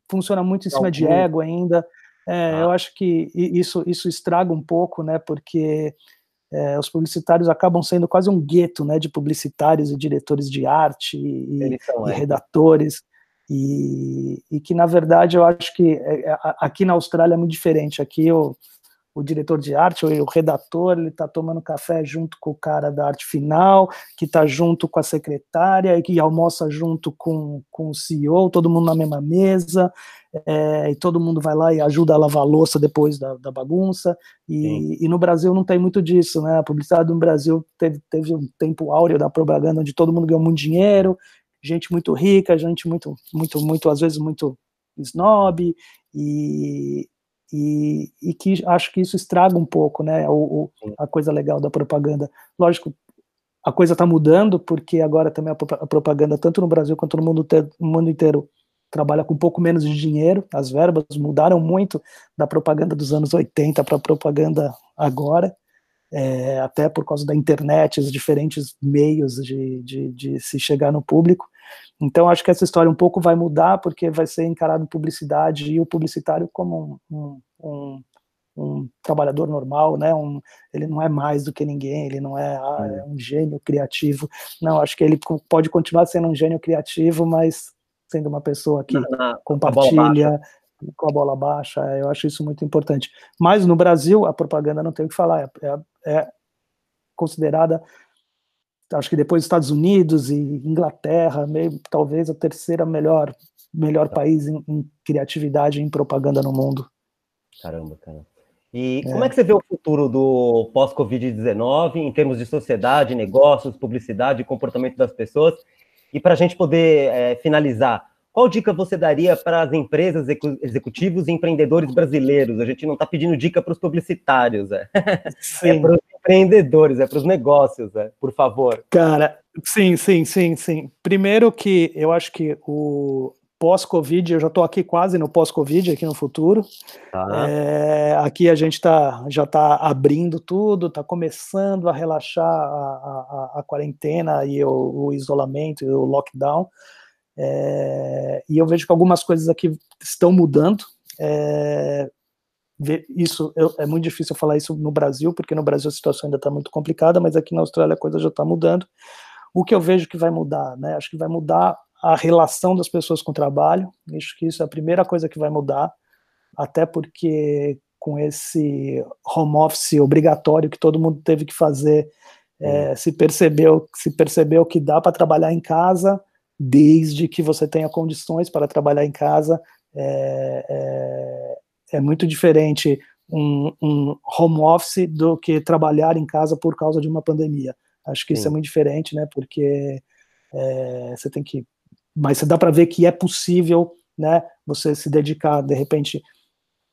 funciona muito em cima de ego ainda. É, ah. Eu acho que isso, isso estraga um pouco, né? Porque é, os publicitários acabam sendo quase um gueto, né? De publicitários e diretores de arte e, são, e é. redatores. E, e, que na verdade eu acho que é, é, aqui na Austrália é muito diferente. Aqui eu, o diretor de arte, ou o redator, ele está tomando café junto com o cara da arte final, que está junto com a secretária, e que almoça junto com, com o CEO, todo mundo na mesma mesa, é, e todo mundo vai lá e ajuda a lavar a louça depois da, da bagunça, e, e, no Brasil não tem muito disso, né, a publicidade no Brasil teve, teve um tempo áureo da propaganda onde todo mundo ganhou muito dinheiro, gente muito rica, gente muito, muito, muito, às vezes muito snob, e, e, e, que acho que isso estraga um pouco, né, o, o, a coisa legal da propaganda. Lógico, a coisa está mudando, porque agora também a, propaganda, tanto no Brasil quanto no mundo, te, no mundo inteiro, trabalha com um pouco menos de dinheiro, as verbas mudaram muito da propaganda dos anos 80 para a propaganda agora, é, até por causa da internet, os diferentes meios de, de, de se chegar no público, então, acho que essa história um pouco vai mudar, porque vai ser encarado publicidade e o publicitário como um, um, um trabalhador normal, né? Um, ele não é mais do que ninguém, ele não é, ah, é um gênio criativo. Não, acho que ele pode continuar sendo um gênio criativo, mas sendo uma pessoa que compartilha com a bola baixa. Eu acho isso muito importante. Mas no Brasil, a propaganda não tem o que falar, é, é, é considerada acho que depois dos Estados Unidos e Inglaterra, meio, talvez a terceira melhor melhor tá. país em, em criatividade e em propaganda no mundo. Caramba, cara. E é. como é que você vê o futuro do pós-Covid-19 em termos de sociedade, negócios, publicidade, comportamento das pessoas? E para a gente poder é, finalizar, qual dica você daria para as empresas, executivos e empreendedores brasileiros? A gente não está pedindo dica para os publicitários, é, *laughs* é para os empreendedores, é para os negócios, é, por favor. Cara, sim, sim, sim, sim. Primeiro que eu acho que o pós-Covid, eu já estou aqui quase no pós-Covid, aqui no futuro. Tá. É, aqui a gente tá, já está abrindo tudo, está começando a relaxar a, a, a quarentena e o, o isolamento e o lockdown. É, e eu vejo que algumas coisas aqui estão mudando. É, isso eu, é muito difícil falar isso no Brasil, porque no Brasil a situação ainda está muito complicada, mas aqui na Austrália a coisa já está mudando. O que eu vejo que vai mudar, né? Acho que vai mudar a relação das pessoas com o trabalho. Acho que isso é a primeira coisa que vai mudar, até porque com esse home office obrigatório que todo mundo teve que fazer, é, se percebeu se percebeu que dá para trabalhar em casa desde que você tenha condições para trabalhar em casa, é, é, é muito diferente um, um, home office do que trabalhar em casa por causa de uma pandemia. Acho que Sim. isso é muito diferente, né? Porque é, você tem que. Mas dá para ver que é possível, né? Você se dedicar, de repente,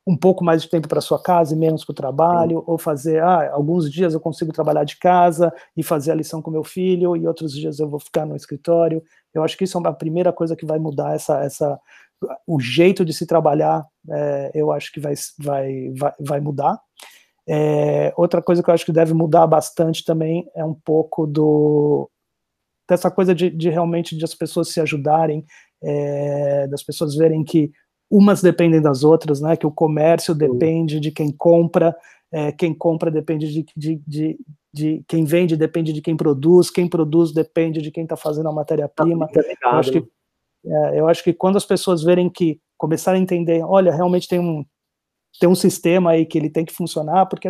um pouco mais de tempo para sua casa e menos para o trabalho, Sim. ou fazer, ah, alguns dias eu consigo trabalhar de casa e fazer a lição com meu filho, e outros dias eu vou ficar no escritório. Eu acho que isso é a primeira coisa que vai mudar essa, essa o jeito de se trabalhar, é, eu acho que vai, vai, vai, vai mudar. É, outra coisa que eu acho que deve mudar bastante também é um pouco do dessa coisa de, de realmente de as pessoas se ajudarem, é, das pessoas verem que umas dependem das outras, né? Que o comércio depende de quem compra, é, quem compra depende de, de, de, de, quem vende, depende de quem produz, quem produz depende de quem está fazendo a matéria-prima. Tá acho que é, eu acho que quando as pessoas verem que começarem a entender, olha, realmente tem um tem um sistema aí que ele tem que funcionar, porque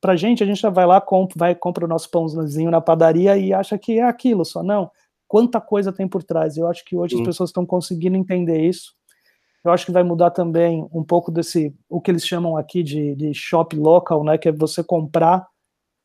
para a gente, a gente já vai lá, compra, vai compra o nosso pãozinho na padaria e acha que é aquilo só. Não, quanta coisa tem por trás. Eu acho que hoje as pessoas estão conseguindo entender isso. Eu acho que vai mudar também um pouco desse, o que eles chamam aqui de, de shop local, né, que é você comprar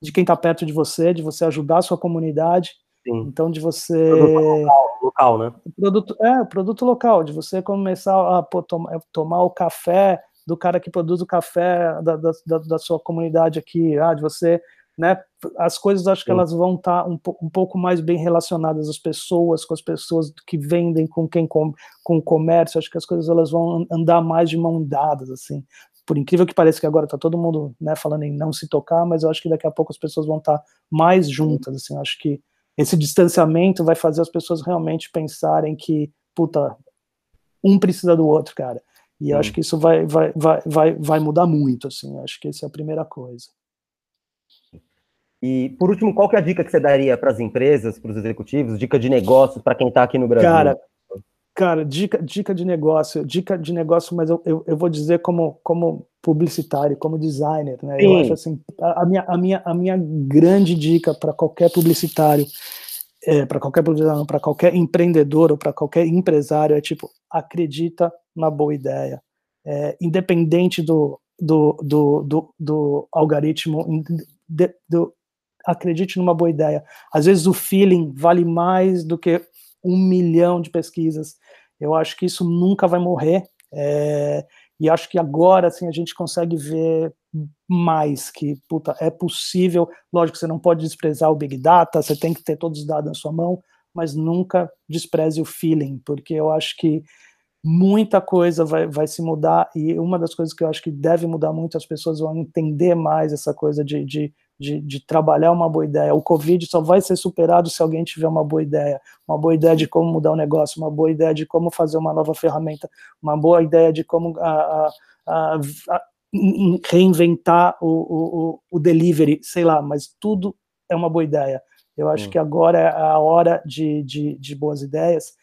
de quem está perto de você, de você ajudar a sua comunidade. Sim. Então, de você. Produto local, local, né? Produto, é, produto local, de você começar a pô, tomar, tomar o café do cara que produz o café da, da, da, sua comunidade aqui, ah, de você né? As coisas acho que elas vão estar tá um, um, pouco mais bem relacionadas as pessoas com as pessoas que vendem com quem com, com o comércio. Acho que as coisas elas vão andar mais de mão dadas assim. Por incrível que pareça que agora está todo mundo né, falando em não se tocar, mas eu acho que daqui a pouco as pessoas vão estar tá mais juntas. Assim, acho que esse distanciamento vai fazer as pessoas realmente pensarem que puta um precisa do outro, cara. E hum. acho que isso vai, vai, vai, vai, vai mudar muito, assim. Acho que essa é a primeira coisa. E, por último, qual que é a dica que você daria para as empresas, para os executivos, dica de negócios para quem está aqui no Brasil? Cara, cara dica, dica de negócio, dica de negócio, mas eu, eu, eu vou dizer como, como publicitário, como designer, né? Sim. Eu acho assim, a, minha, a, minha, a minha grande dica para qualquer publicitário, é, para qualquer publicitário, para qualquer empreendedor ou para qualquer empresário é tipo, acredita na boa ideia. É, independente do, do, do, do, do algoritmo, de, do, acredite numa boa ideia. Às vezes o feeling vale mais do que um milhão de pesquisas. Eu acho que isso nunca vai morrer. É, e acho que agora assim, a gente consegue ver mais que puta, é possível. Lógico você não pode desprezar o Big Data, você tem que ter todos os dados na sua mão, mas nunca despreze o feeling, porque eu acho que muita coisa vai, vai se mudar e uma das coisas que eu acho que deve mudar muito, as pessoas vão entender mais essa coisa de, de de, de, trabalhar uma boa ideia. O Covid só vai ser superado se alguém tiver uma boa ideia, uma boa ideia de como mudar o negócio, uma boa ideia de como fazer uma nova ferramenta, uma boa ideia de como a, a, a, a reinventar o, o, o, delivery, sei lá, mas tudo é uma boa ideia. Eu acho hum. que agora é a hora de, de, de, boas ideias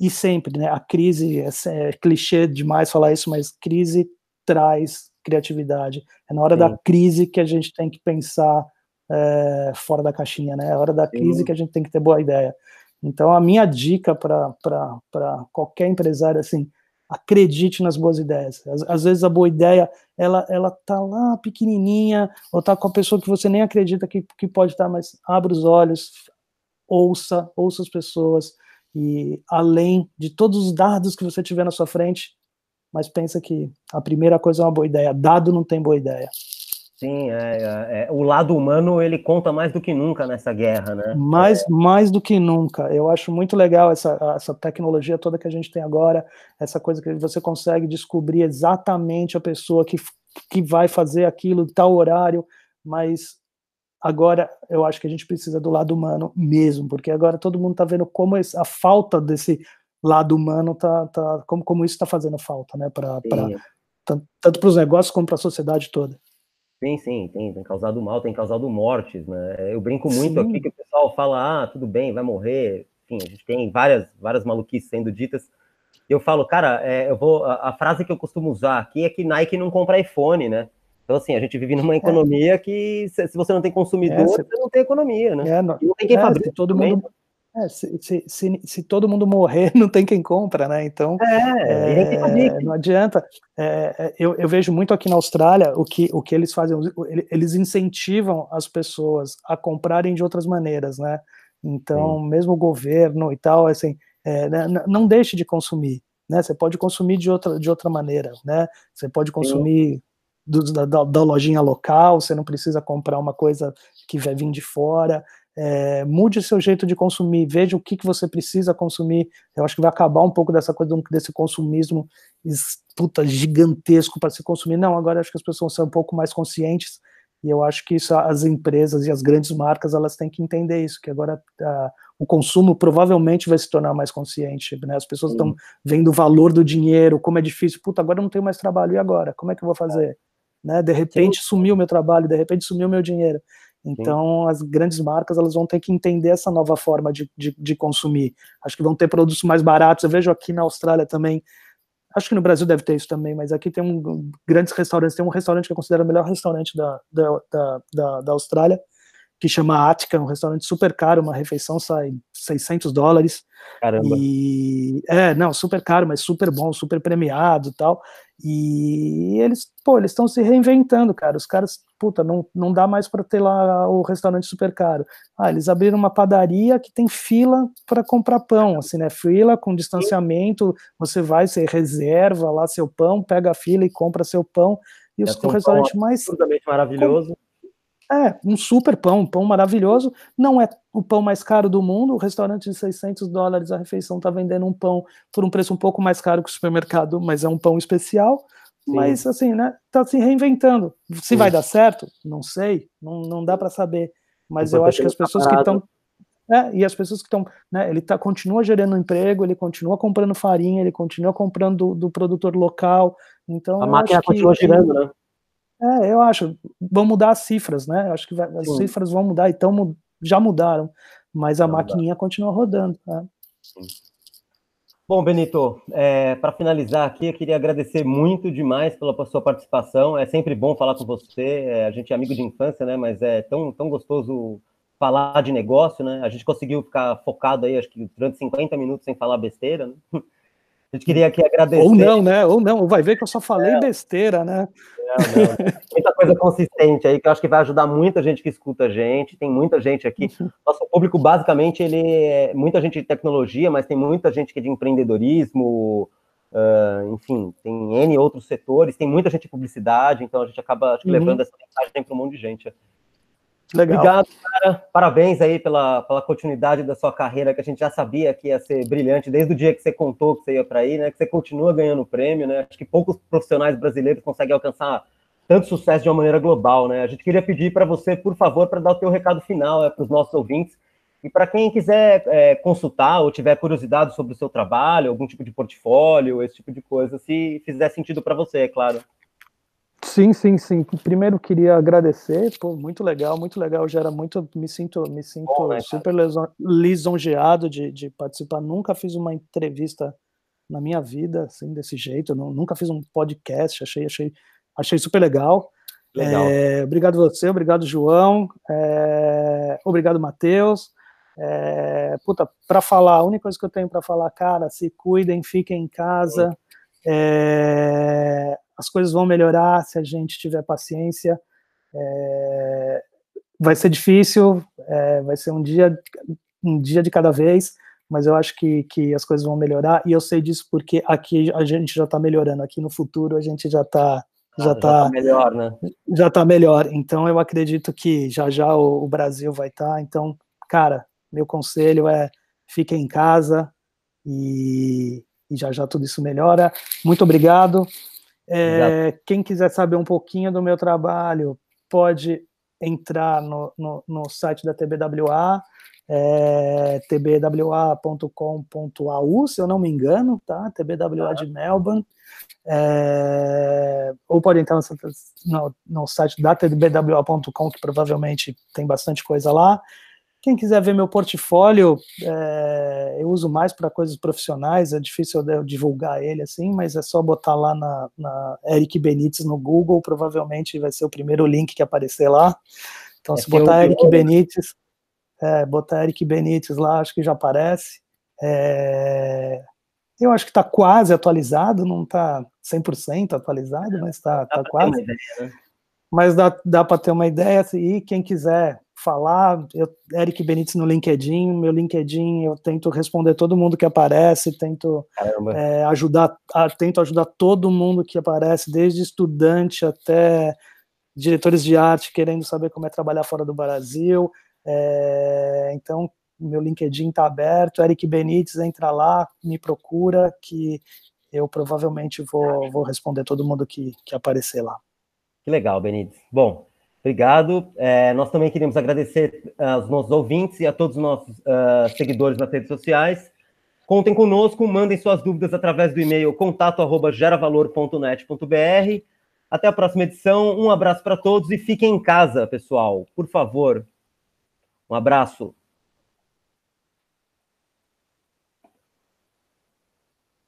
e sempre, né? A crise é, é clichê demais falar isso, mas crise traz criatividade. É na hora Sim. da crise que a gente tem que pensar é, fora da caixinha, né? É na hora da crise Sim. que a gente tem que ter boa ideia. Então, a minha dica para qualquer empresário, assim, acredite nas boas ideias. Às, às, vezes a boa ideia, ela, ela tá lá pequenininha, ou tá com a pessoa que você nem acredita que, que pode estar, tá, mas abra os olhos, ouça, ouça as pessoas, e além de todos os dados que você tiver na sua frente, mas pensa que a primeira coisa é uma boa ideia. Dado não tem boa ideia. Sim, é, é, é, o lado humano ele conta mais do que nunca nessa guerra, né? Mais, é. mais do que nunca. Eu acho muito legal essa, essa tecnologia toda que a gente tem agora, essa coisa que você consegue descobrir exatamente a pessoa que, que vai fazer aquilo, tal horário, mas agora eu acho que a gente precisa do lado humano mesmo, porque agora todo mundo está vendo como a falta desse lado humano tá, tá como, como isso está fazendo falta, né? Pra, pra tanto para os negócios como para a sociedade toda. Sim, sim, tem, tem causado mal, tem causado mortes, né? Eu brinco muito sim. aqui que o pessoal fala, ah, tudo bem, vai morrer. Enfim, a gente tem várias, várias maluquices sendo ditas. Eu falo, cara, é, eu vou. A, a, frase que eu costumo usar aqui é que Nike não compra iPhone, né? Então, assim, a gente vive numa é. economia que se, se, você não tem consumidor, é, você... você não tem economia, né? É, não, não tem quem é, fabrique. Todo mundo, É, se, se, se, se, todo mundo morrer, *laughs* não tem quem compra, né? Então, é, é, não adianta. É, é, eu, eu, vejo muito aqui na Austrália o que, o que eles fazem, eles incentivam as pessoas a comprarem de outras maneiras, né? Então, Sim. mesmo o governo e tal, assim, né, não deixe de consumir, né? Você pode consumir de outra, de outra maneira, né? Você pode consumir do, da, da, lojinha local, você não precisa comprar uma coisa que vai vir de fora. É, mude seu jeito de consumir, veja o que, que você precisa consumir. Eu acho que vai acabar um pouco dessa coisa desse consumismo puta, gigantesco para se consumir. Não, agora acho que as pessoas são um pouco mais conscientes e eu acho que isso as empresas e as grandes marcas elas têm que entender isso, que agora a, o consumo provavelmente vai se tornar mais consciente, né? As pessoas estão vendo o valor do dinheiro, como é difícil. Puta, agora eu não tenho mais trabalho e agora, como é que eu vou fazer? Né? De repente Sim. sumiu meu trabalho, de repente sumiu meu dinheiro. Então, Sim. as grandes marcas elas vão ter que entender essa nova forma de, de, de, consumir. Acho que vão ter produtos mais baratos. Eu vejo aqui na Austrália também. Acho que no Brasil deve ter isso também, mas aqui tem um, grandes restaurantes. Tem um restaurante que eu considero o melhor restaurante da, da, da, da, da Austrália, que chama Attica, um restaurante super caro, uma refeição sai 600 dólares. Caramba. E é, não, super caro, mas super bom, super premiado, tal. E eles, pô, eles estão se reinventando, cara. Os caras, puta, não, não dá mais para ter lá o restaurante super caro. Ah, eles abriram uma padaria que tem fila para comprar pão, assim, né? Fila com distanciamento, você vai, você reserva lá seu pão, pega a fila e compra seu pão. E os, o restaurante mais absolutamente maravilhoso. É, um super pão, um pão maravilhoso. Não é o pão mais caro do mundo. O restaurante de 600 dólares a refeição está vendendo um pão por um preço um pouco mais caro que o supermercado, mas é um pão especial. Sim. Mas assim, né? Tá se reinventando. Se Sim. vai dar certo, não sei, não, não dá para saber. Mas eu acho que as pessoas que estão é, e as pessoas que estão, né, ele tá, continua gerando emprego, ele continua comprando farinha, ele continua comprando do, do produtor local, então... A máquina continua girando, né? É, eu acho. Vão mudar as cifras, né? Eu acho que vai, as Sim. cifras vão mudar, então já mudaram, mas a Vamos maquininha mudar. continua rodando. Né? Bom, Benito, é, para finalizar aqui, eu queria agradecer muito demais pela sua participação. É sempre bom falar com você. É, a gente é amigo de infância, né? Mas é tão, tão gostoso falar de negócio, né? A gente conseguiu ficar focado aí, acho que durante 50 minutos sem falar besteira, né? A gente queria aqui agradecer. Ou não, né? Ou não, vai ver que eu só falei é. besteira, né? Não, não. Muita coisa consistente aí, que eu acho que vai ajudar muita gente que escuta a gente. Tem muita gente aqui. Uhum. Nosso público, basicamente, ele é muita gente de tecnologia, mas tem muita gente que é de empreendedorismo, uh, enfim, tem N outros setores, tem muita gente de publicidade, então a gente acaba acho uhum. levando essa mensagem para um monte de gente. Legal. Obrigado, cara. Parabéns aí pela, pela continuidade da sua carreira, que a gente já sabia que ia ser brilhante desde o dia que você contou que você ia para aí, né? Que você continua ganhando prêmio, né? Acho que poucos profissionais brasileiros conseguem alcançar tanto sucesso de uma maneira global, né? A gente queria pedir para você, por favor, para dar o teu recado final é, para os nossos ouvintes e para quem quiser é, consultar ou tiver curiosidade sobre o seu trabalho, algum tipo de portfólio, esse tipo de coisa, se fizer sentido para você, é claro. Sim, sim, sim. Primeiro queria agradecer, pô, muito legal, muito legal. Já era muito, me sinto, me sinto Bom, né, super lisonjeado de, de participar. Nunca fiz uma entrevista na minha vida assim desse jeito. Não, nunca fiz um podcast. Achei, achei, achei super legal. legal. É, obrigado você, obrigado João, é, obrigado Matheus. É, puta, para falar, a única coisa que eu tenho para falar, cara, se cuidem, fiquem em casa. É, as coisas vão melhorar se a gente tiver paciência. É, vai ser difícil, é, vai ser um dia, um dia de cada vez, mas eu acho que, que as coisas vão melhorar e eu sei disso porque aqui a gente já está melhorando, aqui no futuro a gente já está já, ah, tá, já tá melhor, né? Já está melhor. Então eu acredito que já já o, o Brasil vai estar. Tá. Então, cara, meu conselho é fiquem em casa e, e já já tudo isso melhora. Muito obrigado. É, quem quiser saber um pouquinho do meu trabalho, pode entrar no, no, no site da TBWA, é, tbwa.com.au, se eu não me engano, tá? TBWA de Melbourne. É, ou pode entrar no, no, no site da tbwa.com, que provavelmente tem bastante coisa lá. Quem quiser ver meu portfólio, é, eu uso mais para coisas profissionais, é difícil eu divulgar ele assim, mas é só botar lá na, na Eric Benites no Google, provavelmente vai ser o primeiro link que aparecer lá. Então, é se botar Eric Benites, é, botar Eric Benítez lá, acho que já aparece. É, eu acho que está quase atualizado, não está 100% atualizado, mas está tá, tá quase. Né? Mas dá, dá para ter uma ideia, e quem quiser falar, eu, Eric Benítez no LinkedIn, meu LinkedIn, eu tento responder todo mundo que aparece, tento é, ajudar, a, tento ajudar todo mundo que aparece, desde estudante até diretores de arte querendo saber como é trabalhar fora do Brasil. É, então, meu LinkedIn está aberto, Eric Benítez, entra lá, me procura, que eu provavelmente vou, vou responder todo mundo que, que aparecer lá. Que legal, Benítez. Bom, obrigado. É, nós também queríamos agradecer aos nossos ouvintes e a todos os nossos uh, seguidores nas redes sociais. Contem conosco, mandem suas dúvidas através do e-mail contato@geravalor.net.br. Até a próxima edição. Um abraço para todos e fiquem em casa, pessoal. Por favor. Um abraço.